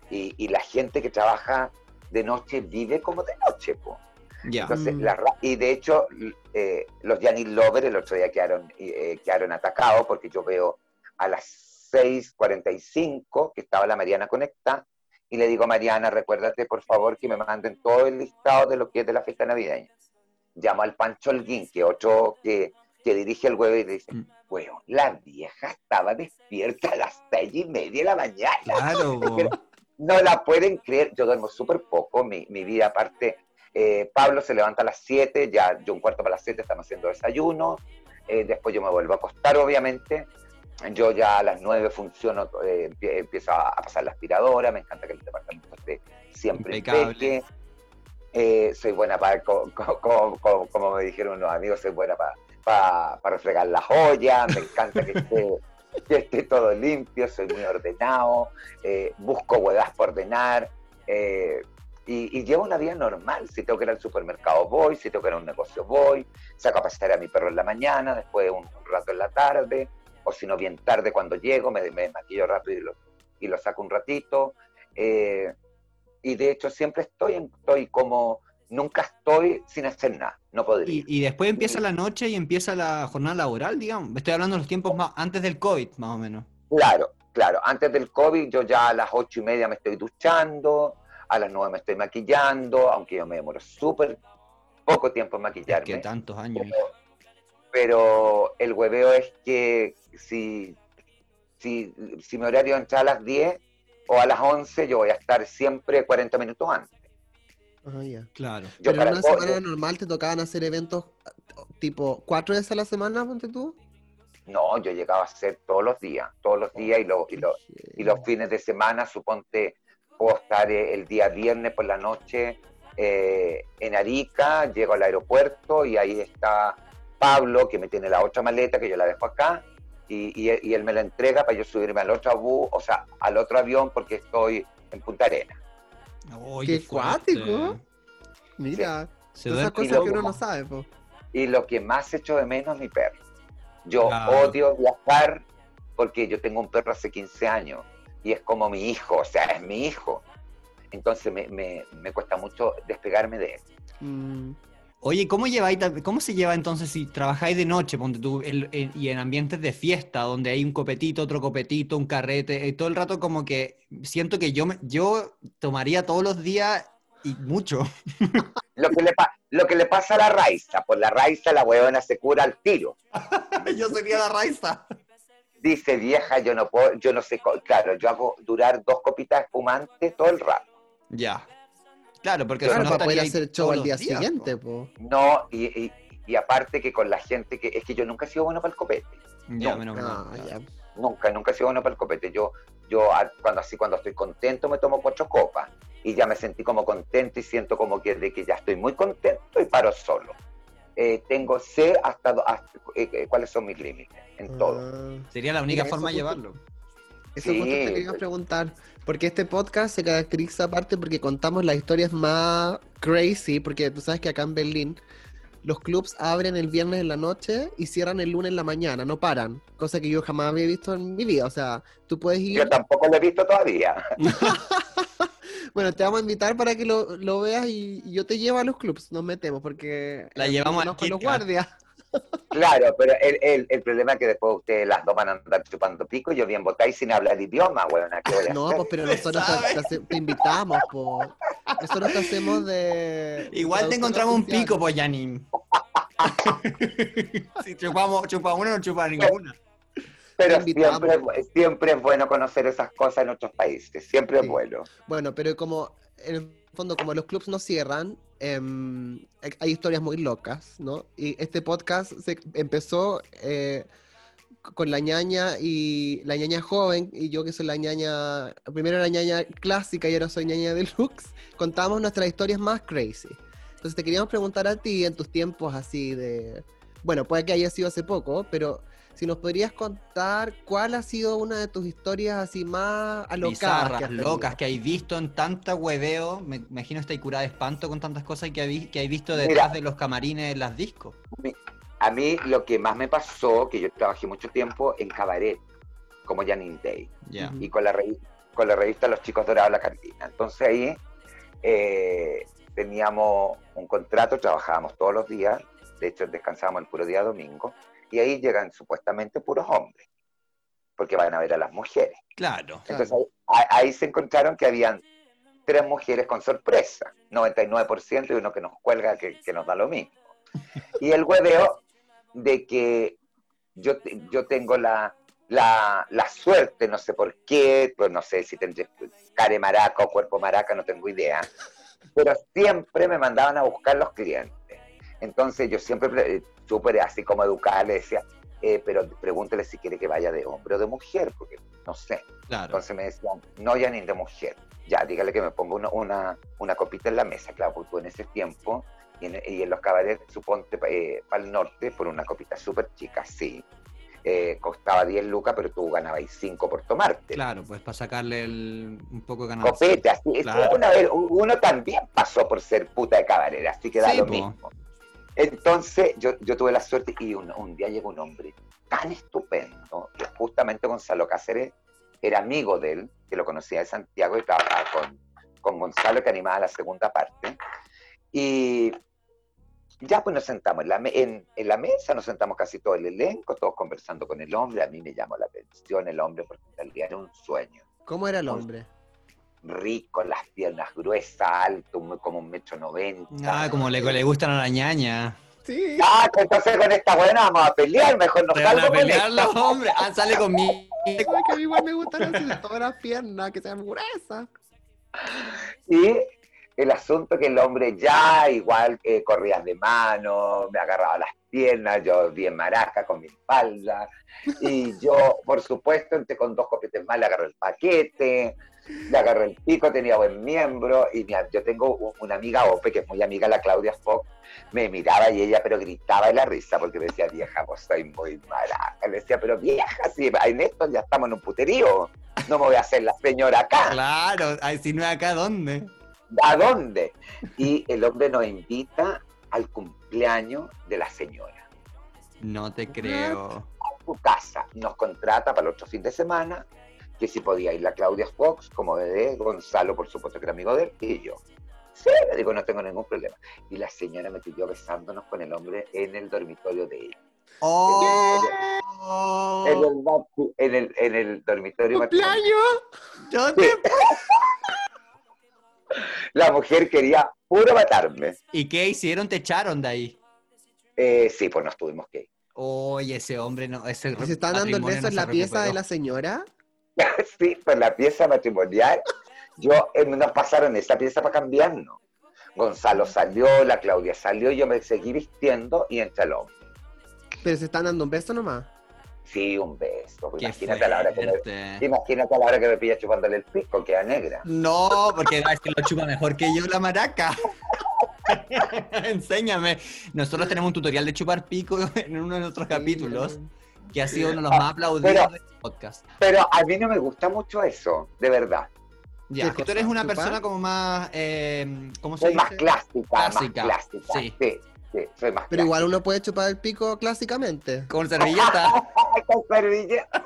y, y la gente que trabaja de noche vive como de noche, po. Ya. Entonces, Mm. la ra- y de hecho, eh, los Janis Lover el otro día quedaron, eh, quedaron atacados porque yo veo a las 6.45 que estaba la Mariana conectada y le digo, Mariana, recuérdate por favor que me manden todo el listado de lo que es de la fiesta navideña. Llamo al Pancho Holguín, que otro que, que dirige el huevo y le dice, Mm. weón, la vieja estaba despierta a las seis y media de la mañana. Claro, po. Pero- No la pueden creer, yo duermo súper poco, mi, mi vida aparte, eh, Pablo se levanta a las 7, ya yo un cuarto para las 7 estamos haciendo desayuno, eh, después yo me vuelvo a acostar obviamente, yo ya a las 9 funciono, eh, empie- empiezo a, a pasar la aspiradora, me encanta que el departamento esté siempre Impecable. eh, soy buena para, co- co- co- co- como me dijeron unos amigos, soy buena para, para, para fregar las ollas, me encanta que esté, que esté todo limpio, soy muy ordenado, eh, busco huevas por ordenar, eh, y, y llevo una vida normal. Si tengo que ir al supermercado, voy, si tengo que ir a un negocio, voy, saco a pasear a mi perro en la mañana, después un, un rato en la tarde, o si no, bien tarde cuando llego, me, me maquillo rápido y lo, y lo saco un ratito. eh, y de hecho siempre estoy, en- estoy como, nunca estoy sin hacer nada, no podría. Y, y después empieza la noche y empieza la jornada laboral, digamos. Estoy hablando de los tiempos más antes del COVID, más o menos. Claro, claro. Antes del COVID yo ya a las ocho y media me estoy duchando, a las nueve me estoy maquillando, aunque yo me demoro súper poco tiempo en Es maquillarme. que tantos años. pero, pero el hueveo es que si, si, si mi horario entra a las 10 o a las 11, yo voy a estar siempre 40 minutos antes. Ah, ya. Claro. Yo Pero en una semana normal te tocaban hacer eventos tipo cuatro veces a la semana, ponte tú. No, yo llegaba a hacer todos los días, todos los días y, lo- y, lo- y los fines de semana, suponte, puedo estar eh, el día viernes por la noche eh, en Arica, llego al aeropuerto y ahí está Pablo, que me tiene la otra maleta, que yo la dejo acá, y, y- y él me la entrega para yo subirme al otro bus, o sea, al otro avión porque estoy en Punta Arena. Qué cuático. Mira, Se todas esas cosas que uno no sabe, po. Y lo que más echo de menos es mi perro. Yo Claro. odio viajar porque yo tengo un perro hace 15 años y es como mi hijo, o sea, es mi hijo. Entonces me, me- me cuesta mucho despegarme de él. Mm, Oye, ¿cómo lleváis, cómo se lleva entonces si trabajáis de noche, ponte tú, el- el- y en ambientes de fiesta, donde hay un copetito, otro copetito, un carrete, y todo el rato como que siento que yo, me- yo tomaría todos los días y mucho. Lo que le, pa- lo que le pasa a la Raiza, por la Raiza la huevona se cura al tiro. yo sería la raiza. Dice vieja, yo no puedo, yo no sé, claro, yo hago durar dos copitas espumantes todo el rato. Ya. Claro, porque Claro, no para poder hacer show al día días, siguiente, po. No, y, y- y aparte que con la gente que, es que yo nunca he sido bueno para el copete. Ya, No. menos Ah, ya. Nunca, nunca he sido bueno para el copete. Yo, yo cuando así, cuando estoy contento me tomo cuatro copas y ya me sentí como contento y siento como que de que ya estoy muy contento y paro solo. Eh, tengo, sé hasta, hasta- eh, eh, cuáles son mis límites en todo. Ah. Sería la única Mira, forma de llevarlo. Eso Sí, justo te quería pues. preguntar, porque este podcast se caracteriza aparte porque contamos las historias más crazy, porque tú sabes que acá en Berlín los clubs abren el viernes en la noche y cierran el lunes en la mañana, no paran, cosa que yo jamás había visto en mi vida, o sea, tú puedes ir, Yo tampoco lo he visto todavía. bueno, te vamos a invitar para que lo, lo veas y, y yo te llevo a los clubs, nos metemos, porque La eh, llevamos no a los guardias. Claro, pero el, el, el problema es que después ustedes las dos van a andar chupando pico y yo bien votáis sin hablar idioma, weón. ¿qué voy a No, pues pero nosotros te, te invitamos, po. Nosotros te hacemos de... Igual te encontramos un pico, pues, Janine. si chupamos, chupa una, no chupa ninguna. Pero siempre, siempre es bueno conocer esas cosas en otros países, siempre Sí. es bueno. Bueno, pero como en el fondo, como los clubs no cierran, em, hay- historias muy locas, ¿no? Y este podcast se empezó eh, con la ñaña y la ñaña joven, y yo que soy la ñaña, primero la ñaña clásica y ahora soy ñaña deluxe, contamos nuestras historias más crazy. Entonces te queríamos preguntar a ti en tus tiempos así de, bueno, puede que haya sido hace poco, pero si nos podrías contar cuál ha sido una de tus historias así más alocadas. que Bizarras, locas, que hay visto en tanta hueveo. Me imagino estáis curada de espanto con tantas cosas que hay, que hay visto detrás Mira. de los camarines de las discos. A mí lo que más me pasó, que yo trabajé mucho tiempo en cabaret, como Janine Day, y con la, con la revista Los Chicos Dorados de la Cantina. Entonces ahí eh, teníamos un contrato, trabajábamos todos los días, de hecho descansábamos el puro día domingo, y ahí llegan supuestamente puros hombres, porque van a ver a las mujeres. Claro. Entonces ahí, ahí- ahí se encontraron que habían tres mujeres con sorpresa, 99% y uno que nos cuelga que, que nos da lo mismo. Y el hueveo de que yo, yo tengo la, la, la suerte, no sé por qué, pues no sé si tendré care maraca o cuerpo maraca, no tengo idea, pero siempre me mandaban a buscar los clientes. Entonces yo siempre, eh, súper así como educada, le decía, eh, pero pregúntele si quiere que vaya de hombre o de mujer, porque no sé. Claro. Entonces me decían, no, ya ni de mujer. Ya, dígale que me ponga una, una, una copita en la mesa. Claro, porque en ese tiempo, y en, y en los cabarets, suponte, para el norte, por una copita súper chica, sí. eh, costaba 10 lucas, pero tú ganabas 5 por tomarte. Claro, pues para sacarle el- un poco de ganancia. Copete, así. Claro. Una vez, uno también pasó por ser puta de cabaret, así que da Sí, lo po. mismo. Entonces, yo, yo tuve la suerte y un, un día llegó un hombre tan estupendo, que justamente Gonzalo Cáceres era amigo de él, que lo conocía de Santiago y trabajaba con, con Gonzalo, que animaba la segunda parte. Y ya pues nos sentamos en la, en la mesa, nos sentamos casi todo el elenco, todos conversando con el hombre. A mí me llamó la atención el hombre porque en realidad era un sueño. ¿Cómo era el hombre? Rico, las piernas gruesas, alto, muy como un metro noventa. Ah, como le, le gustan a la ñaña. Sí. Ah, pues entonces con esta buena vamos a pelear, mejor no Se van salgo a con pelear esta. los hombres. Ah, sale conmigo. Que a mí igual me gustan así todas las piernas, que sean gruesas. Y el asunto que el hombre ya igual eh, corría de mano, me agarraba las piernas, yo bien maraca con mi espalda. Y yo, por supuesto, entré con dos copetes más, le agarré el paquete, le agarré el pico, tenía buen miembro. Y mira, yo tengo una amiga Ope, que es muy amiga, la Claudia Fox, me miraba y ella, pero gritaba de la risa porque me decía, vieja, vos soy muy maraca. Le decía, pero vieja, si en esto ya estamos en un puterío, no me voy a hacer la señora acá. Claro, si no es acá, ¿dónde? ¿A dónde? Y el hombre nos invita al cumpleaños de la señora. No te creo. A su casa. Nos contrata para el otro fin de semana, que si podía ir la Claudia Fox, como bebé, Gonzalo, por supuesto, que era amigo de él, y yo. Sí, le digo, no tengo ningún problema. Y la señora me pidió besándonos con el hombre en el dormitorio de ella. ¡Oh! En, el, en, el, en el dormitorio matrimonial. ¡Cumpleaños! Te- La mujer quería puro matarme. ¿Y qué hicieron? ¿Te echaron de ahí? Eh, sí, pues nos tuvimos que ir. Oye, ese hombre no, ese ¿Y se están dando el matrimonio beso no en la pieza de la señora? sí, pues la pieza matrimonial, yo eh, nos pasaron esa pieza para cambiarnos. Gonzalo salió, la Claudia salió, yo me seguí vistiendo y entra el hombre. Pero se están dando un beso nomás. Sí, un beso. pues Imagínate a la hora que me, imagínate a la hora que me pilla chupándole el pico, queda negra. No, porque es que lo chupa mejor que yo la maraca. Enséñame. Nosotros tenemos un tutorial de chupar pico en uno de nuestros capítulos, que ha sido uno de los más aplaudidos Pero- del podcast. Pero a mí no me gusta mucho eso, de verdad. Ya, ¿Qué que tú eres una persona como más, eh, ¿cómo se Soy más dice? clásica, Clásica, más clásica. sí. Sí, sí, soy más Pero igual uno puede chupar el pico clásicamente. Con servilleta. Con servilleta.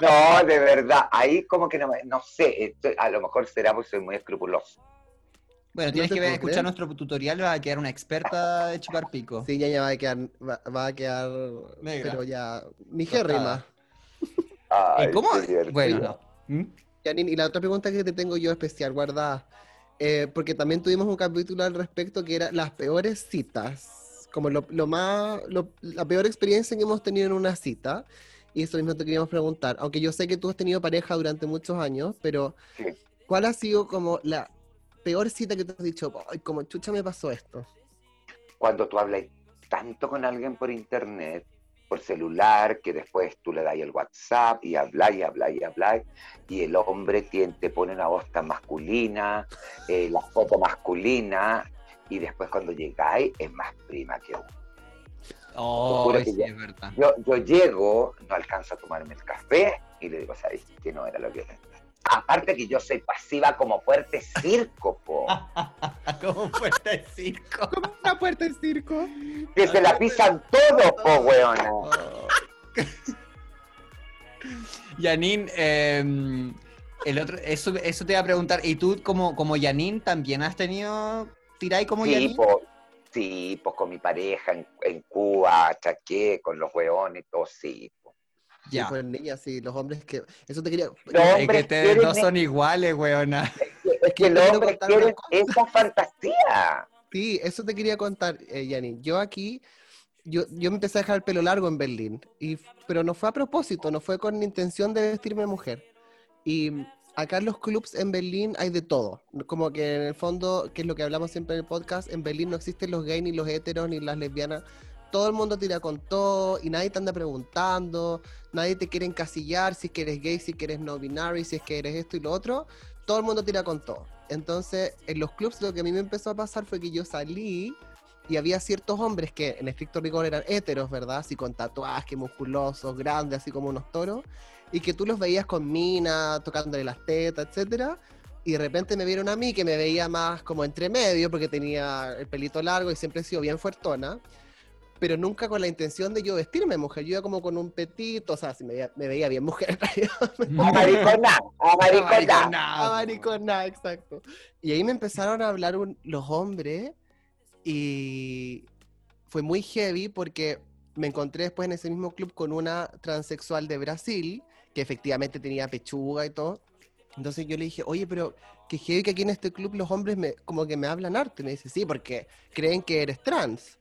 No, de verdad, ahí como que no, me- no sé, estoy- a lo mejor será porque soy muy escrupuloso. Bueno, tienes que escuchar creer. nuestro tutorial y vas a quedar una experta de chupar pico. Sí, ya, ya va a quedar, va, va a quedar, Negra. pero ya, ni Tostada. gérrima. Ay, ¿Y cómo? Bueno, no. ¿Mm? Janine, y la otra pregunta que te tengo yo especial, guardada, eh, porque también tuvimos un capítulo al respecto que era las peores citas, como lo, lo más, lo- la peor experiencia que hemos tenido en una cita, y eso mismo te queríamos preguntar, aunque yo sé que tú has tenido pareja durante muchos años, pero Sí. ¿cuál ha sido como la peor cita que te has dicho, ay, como chucha me pasó esto? Cuando tú hablas tanto con alguien por internet, por celular, que después tú le das el WhatsApp y habláis, y habláis, y habláis, y el hombre te pone una voz tan masculina, eh, la foto masculina, y después cuando llegáis es más prima que uno. Oh, sí, ya- es verdad. Yo, yo llego, no alcanzo a tomarme el café y le digo, ¿sabes que no era lo que pensaba? Aparte que yo soy pasiva como fuerte circo, po. ¿Cómo fue este circo? Como una puerta de circo. Que se la pisan todos, po, weona. Janine, eh, el otro, eso, eso te iba a preguntar, ¿y tú como, como Janine también has tenido tiráis como Sí, Janine? po, sí, pues con mi pareja en, en Cuba, chaqué, con los weones, todo, sí. Ya. pues niña, sí, los hombres que... Eso te quería... Es que hombres ustedes quieren no son iguales, weona. Es que los hombres quieren esa fantasía. Sí, eso te quería contar, eh, Yanni. Yo aquí, yo, yo me empecé a dejar el pelo largo en Berlín, y, pero no fue a propósito, no fue con intención de vestirme mujer. Y acá en los clubs en Berlín hay de todo. Como que en el fondo, que es lo que hablamos siempre en el podcast, en Berlín no existen los gays, ni los heteros, ni las lesbianas. Todo el mundo tira con todo y nadie te anda preguntando, nadie te quiere encasillar si es que eres gay, si es que eres no binary, si es que eres esto y lo otro. Todo el mundo tira con todo. Entonces, en los clubs lo que a mí me empezó a pasar fue que yo salí y había ciertos hombres que en estricto rigor eran heteros, ¿verdad? Así con tatuajes musculosos, grandes, así como unos toros, y que tú los veías con mina, tocándole las tetas, etcétera, y de repente me vieron a mí que me veía más como entre medio porque tenía el pelito largo y siempre he sido bien fuertona, pero nunca con la intención de yo vestirme mujer, yo iba como con un petito, o sea, si me veía, me veía bien mujer, Amariconá, amariconá. Ah, maricona, exacto. Y ahí me empezaron a hablar un- los hombres y fue muy heavy porque me encontré después en ese mismo club con una transexual de Brasil que efectivamente tenía pechuga y todo. Entonces yo le dije, oye, pero que heavy que aquí en este club los hombres me, como que me hablan arte. Me dice, sí, porque creen que eres trans.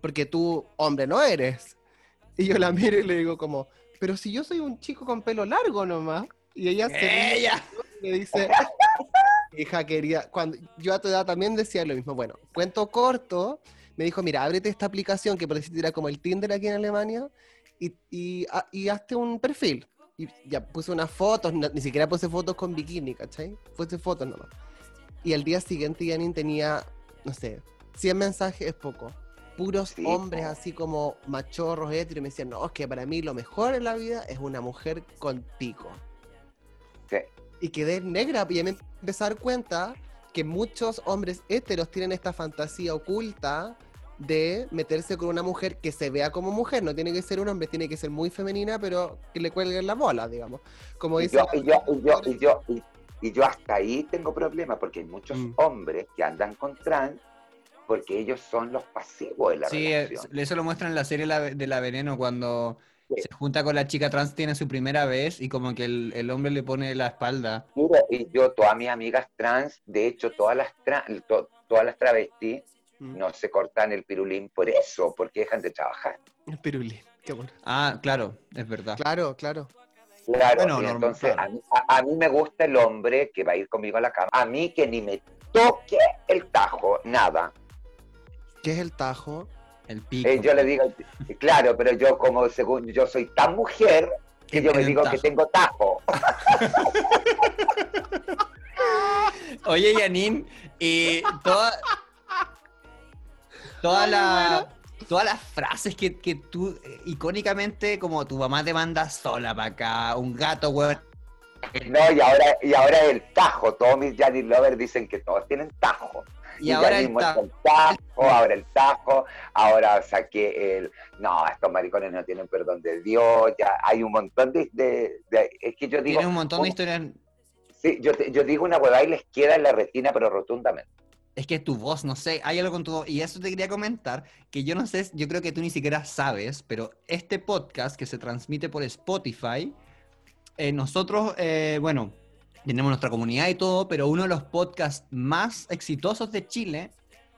Porque tú hombre no eres. Y yo la miro y le digo como, pero si yo soy un chico con pelo largo nomás. Y ella se ¡Ella! me dice, hija querida, cuando yo a tu edad también decía lo mismo. Bueno, cuento corto, me dijo, mira, ábrete esta aplicación que por decirte era como el Tinder aquí en Alemania y, y, ha- y hazte un perfil. Y ya puse unas fotos, no- ni siquiera puse fotos con bikini, ¿cachai? Puse fotos nomás. Y al día siguiente Janine tenía, no sé, 100 mensajes es poco. Puros Sí, hombres po. así como machorros, héteros, y me decían, no, es que para mí lo mejor en la vida es una mujer con pico. Sí. Y quedé negra y me empecé a dar cuenta que muchos hombres héteros tienen esta fantasía oculta de meterse con una mujer que se vea como mujer. No tiene que ser un hombre, tiene que ser muy femenina, pero que le cuelguen la bola, digamos. Como Y dice... yo, y yo, y yo, y yo, y, y yo hasta ahí tengo problemas porque hay muchos Mm. hombres que andan con trans porque ellos son los pasivos de la Sí, eh, relación. eso lo muestra en la serie de La Veneno cuando Sí. se junta con la chica trans, tiene su primera vez y como que el, el hombre le pone la espalda. Mira, Y yo, todas mis amigas trans, de hecho, todas las, tra- to- todas las travestis Mm, no se cortan el pirulín por eso, porque dejan de trabajar. el pirulín, qué bueno. Ah, claro, es verdad. Claro, claro. Claro, Bueno, y normal, entonces claro. a, mí, a- a mí me gusta el hombre que va a ir conmigo a la cama. A mí que ni me toque el tajo, nada. ¿Qué es el tajo? El pico. Eh, yo le digo, claro, pero yo como según yo soy tan mujer que yo me digo tajo. que tengo tajo. Oye, Yanin, y toda, toda la, todas las frases que, que tú, eh, icónicamente, como tu mamá te manda sola para acá, un gato, weón. No, y ahora, y ahora el tajo. Todos mis Janis Lovers dicen que todos tienen tajo. Y ahora ya el mismo ta- el tajo, ahora el tajo, ahora saqué el... No, estos maricones no tienen perdón de Dios, ya hay un montón de... de- de- es que yo digo... Tiene un montón de historias. Sí, yo, te- yo digo una huevada y les queda en la retina, pero rotundamente. Es que tu voz, no sé, hay algo con tu voz. Y eso te quería comentar, que yo no sé, yo creo que tú ni siquiera sabes, pero este podcast que se transmite por Spotify, eh, nosotros, eh, bueno, tenemos nuestra comunidad y todo, pero uno de los podcasts más exitosos de Chile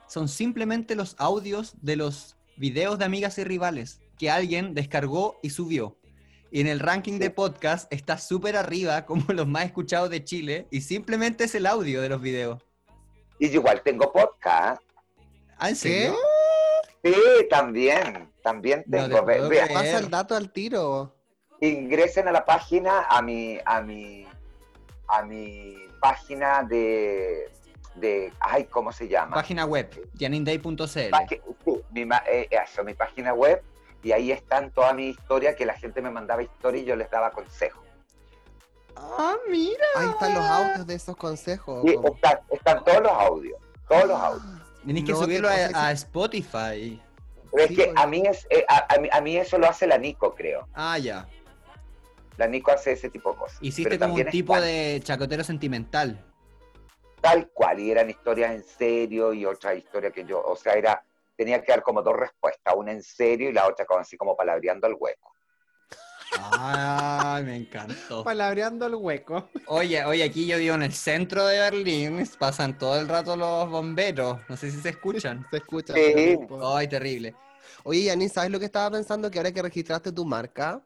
son simplemente los audios de los videos de amigas y rivales que alguien descargó y subió. Y en el ranking de podcast está súper arriba como los más escuchados de Chile y simplemente es el audio de los videos. Y yo igual tengo podcast. ¿Ah, en. Sí, también, también No te tengo. Ve- creer. Pasa el dato al tiro. ingresen a la página, a mi, a mi, a mi página de, de, ay, ¿cómo se llama? Página web, janinday.cl. Pági- sí, mi, ma- eh, eso, mi página web, y ahí están todas mis historias, que la gente me mandaba historias y yo les daba consejos. Ah, mira. Ahí están los audios de esos consejos. Están, están todos los audios, todos los audios. Tenés que No te subirlo a, a Spotify. Pero Sí, es que a mí, es, eh, a, a mí, a mí eso lo hace la Nico, creo. Ah, ya. La Nico hace ese tipo de cosas. Hiciste Pero como un tipo de chacotero sentimental. Tal cual, y eran historias en serio y otra historia que yo, o sea, era, tenía que dar como dos respuestas, una en serio y la otra como así como palabreando al hueco. Ay, me encantó. Palabreando el hueco. Oye, oye, aquí yo vivo en el centro de Berlín. Pasan todo el rato los bomberos. No sé si se escuchan. Se escucha. Sí. Ay, terrible. Oye, Yanin, ¿sabes lo que estaba pensando? Que ahora que registraste tu marca,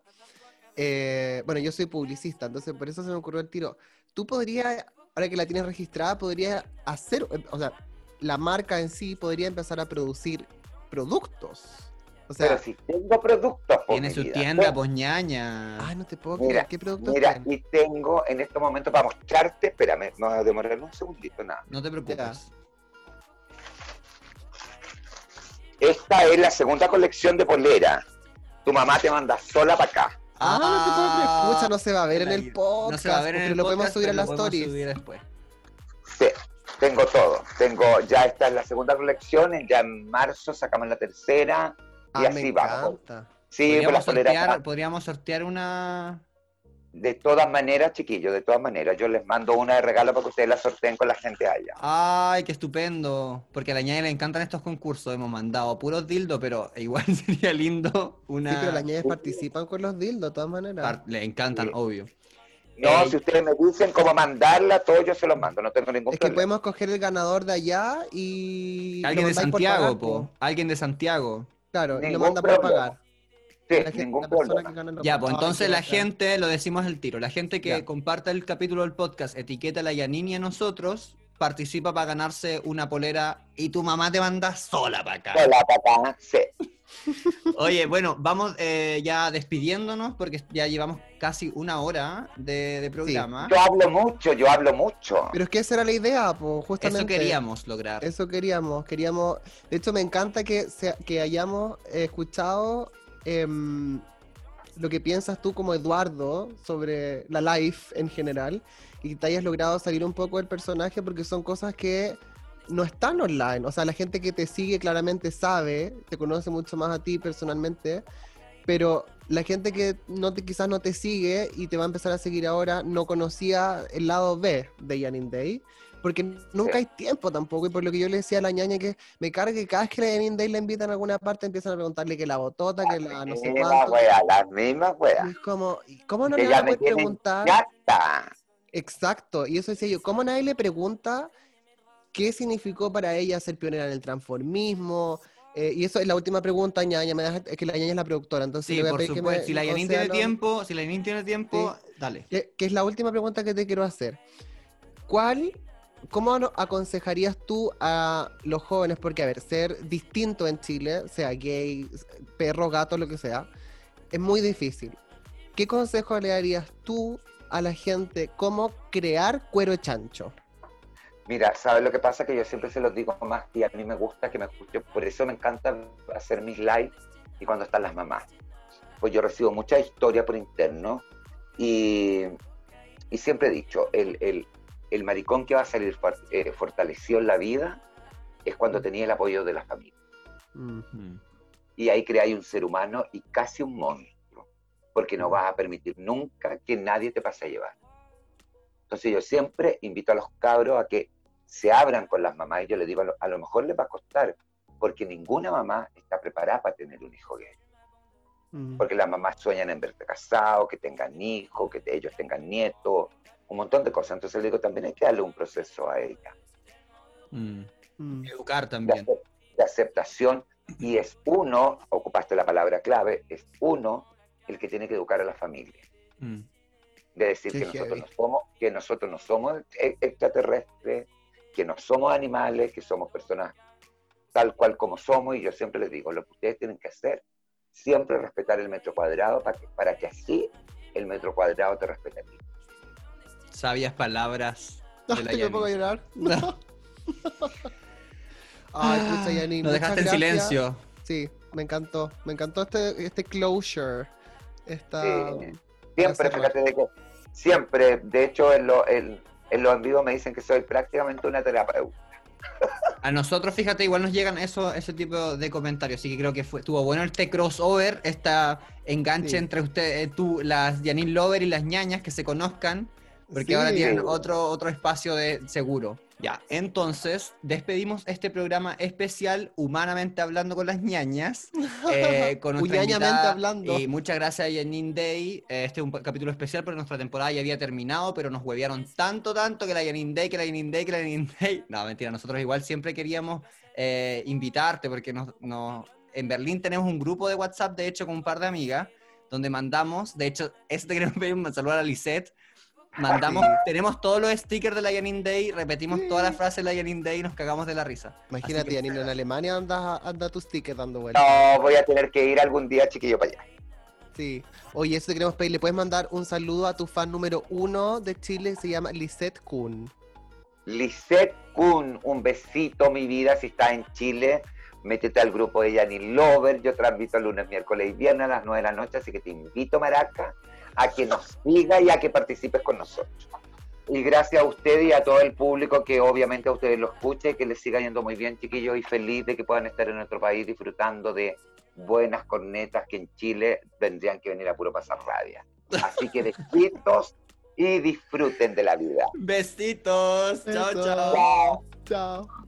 eh, bueno, yo soy publicista, entonces por eso se me ocurrió el tiro. Tú podrías, ahora que la tienes registrada, podrías hacer, eh, o sea, la marca en sí podría empezar a producir productos. O sea, Pero si tengo productos, po, Tiene su tienda, pues ñaña. ay, no te puedo Mira, creer, ¿qué productos Mira, tienen? y tengo en este momento para mostrarte, espérame, no a demorar un segundito, nada. No te preocupes. Esta es la segunda colección de polera. Tu mamá te manda sola para acá. Ah, no te puedo creer. Pucha, no se va a ver en el No podcast, se va a ver en pero el lo podemos podcast, subir a pero las stories. subir después. Sí, tengo todo. Tengo, ya esta es la segunda colección, en- ya en marzo sacamos la tercera. Y Ah, así vamos. Sí, pues podríamos, sortear, podríamos sortear una. De todas maneras, chiquillos, de todas maneras, yo les mando una de regalo para que ustedes la sorteen con la gente allá. Ay, qué estupendo. Porque a la ñaña le encantan estos concursos. Hemos mandado puros dildos, pero igual sería lindo una. Sí, pero las niñas participan con los dildos, de todas maneras. par- Le encantan, Sí. obvio. No, Eh, si ustedes me dicen cómo mandarla, todo yo se los mando, no tengo ningún Es que problema. podemos coger el ganador de allá y. lo Alguien de Santiago, pagar, po. Alguien de Santiago. Claro, y lo manda por problema. pagar. Sí, La, ningún la problema. Ya, pues entonces la gente, lo decimos al tiro, la gente que Ya. comparta el capítulo del podcast, etiqueta a la Yanini a nosotros, participa para ganarse una polera y tu mamá te manda sola para acá. Hola, papá. Sí. Oye, bueno, vamos eh, ya despidiéndonos porque ya llevamos casi una hora de, de programa. Yo hablo mucho, yo hablo mucho. Pero es que esa era la idea, pues, justamente. Eso queríamos lograr. Eso queríamos, queríamos. De hecho, me encanta que, sea- que hayamos escuchado em, lo que piensas tú como Eduardo sobre la life en general y que te hayas logrado salir un poco del personaje porque son cosas que no están online. O sea, la gente que te sigue claramente sabe, te conoce mucho más a ti personalmente, pero la gente que no te, quizás no te sigue y te va a empezar a seguir ahora no conocía el lado B de Janine Day. Porque nunca Sí. hay tiempo tampoco, y por lo que yo le decía a la ñaña que me carga que cada vez que la Janine Day la invitan a alguna parte empiezan a preguntarle que la botota, que la no sé mismas cuánto. weas, las mismas weas. es como, ¿y ¿cómo no Que le van a preguntar? Ya está. Exacto, y eso decía yo, ¿cómo nadie le pregunta qué significó para ella ser pionera en el transformismo? Eh, y eso es la última pregunta, ñaña, me es que la ñaña es la productora, entonces Sí, le voy a por pedir que supuesto. me Si la conceda tiene lo- tiempo, si la Yanin tiene tiempo, dale. que, que es la última pregunta que te quiero hacer. ¿Cuál, cómo aconsejarías tú a los jóvenes? Porque, a ver, ser distinto en Chile, sea gay, perro, gato, lo que sea, es muy difícil. ¿Qué consejo le darías tú a la gente cómo crear cuero chancho? Mira, ¿sabes lo que pasa? Que yo siempre se los digo más y a mí me gusta que me escuchen. Por eso me encanta hacer mis lives y cuando están las mamás. Pues yo recibo mucha historia por interno y, y siempre he dicho, el, el- el maricón que va a salir eh, fortalecido en la vida es cuando tenía el apoyo de la familia. Y ahí creáis un ser humano y casi un monstruo, porque no vas a permitir nunca que nadie te pase a llevar. Entonces yo siempre invito a los cabros a que se abran con las mamás y yo les digo, a lo, a lo mejor les va a costar, porque ninguna mamá está preparada para tener un hijo gay. Porque las mamás sueñan en verte casado, que tengan hijos, que ellos tengan nietos, un montón de cosas. Entonces le digo, también hay que darle un proceso a ella Mm. Mm. Educar también. de aceptación y es uno, ocupaste la palabra clave, es uno el que tiene que educar a la familia. Mm. De decir que nosotros, no somos, que nosotros no somos e- extraterrestres, que no somos animales, que somos personas tal cual como somos. Y yo siempre les digo, lo que ustedes tienen que hacer, siempre respetar el metro cuadrado para que, para que así el metro cuadrado te respete a ti. Sabias palabras de la me pongo a llorar. No. Ay, pucha, Yanin, Nos dejaste en silencio. Sí, me encantó. Me encantó este, este closure. Esta... Sí. Siempre, fíjate de que siempre, de hecho, en, lo- en- en los en vivo me dicen que soy prácticamente una terapeuta. A nosotros, fíjate, igual nos llegan eso, ese tipo de comentarios, así que creo que fue, estuvo bueno este crossover, esta enganche Sí. entre ustedes, tú, las Janine Lover y las ñañas que se conozcan, porque Sí. ahora tienen otro, otro espacio de seguro. Ya, entonces despedimos este programa especial, humanamente hablando con las ñañas, eh, con invitada, hablando. Y muchas gracias a Janine Day. Eh, Este es un capítulo especial porque nuestra temporada ya había terminado, pero nos huevearon tanto, tanto que la Janine Day, que la Janine Day, que la Janine Day. No, mentira, nosotros igual siempre queríamos eh, invitarte porque nos, nos- en Berlín tenemos un grupo de WhatsApp, de hecho, con un par de amigas, donde mandamos, de hecho, eso te queremos pedir un saludo a Lisette. Mandamos, tenemos todos los stickers de la Janine Day, repetimos todas las frases de la Janine Day y nos cagamos de la risa. Imagínate, Janine, en Alemania anda, anda tus tickets dando vueltas. No, voy a tener que ir algún día, chiquillo, para allá. Sí. Oye, eso te queremos pedir. Le puedes mandar un saludo a tu fan número uno de Chile, se llama Lisette Kuhn. Lisette Kuhn, un besito, mi vida, si estás en Chile, métete al grupo de Janine Lover, yo transmito lunes, miércoles y viernes a las 9 de la noche, así que te invito, Maraca, a que nos siga y a que participes con nosotros. Y gracias a usted y a todo el público que obviamente a ustedes lo escuche, que les siga yendo muy bien, chiquillos, y feliz de que puedan estar en nuestro país disfrutando de buenas cornetas que en Chile vendrían que venir a puro pasar rabia. Así que besitos y disfruten de la vida. Besitos, chao, chao. Chao.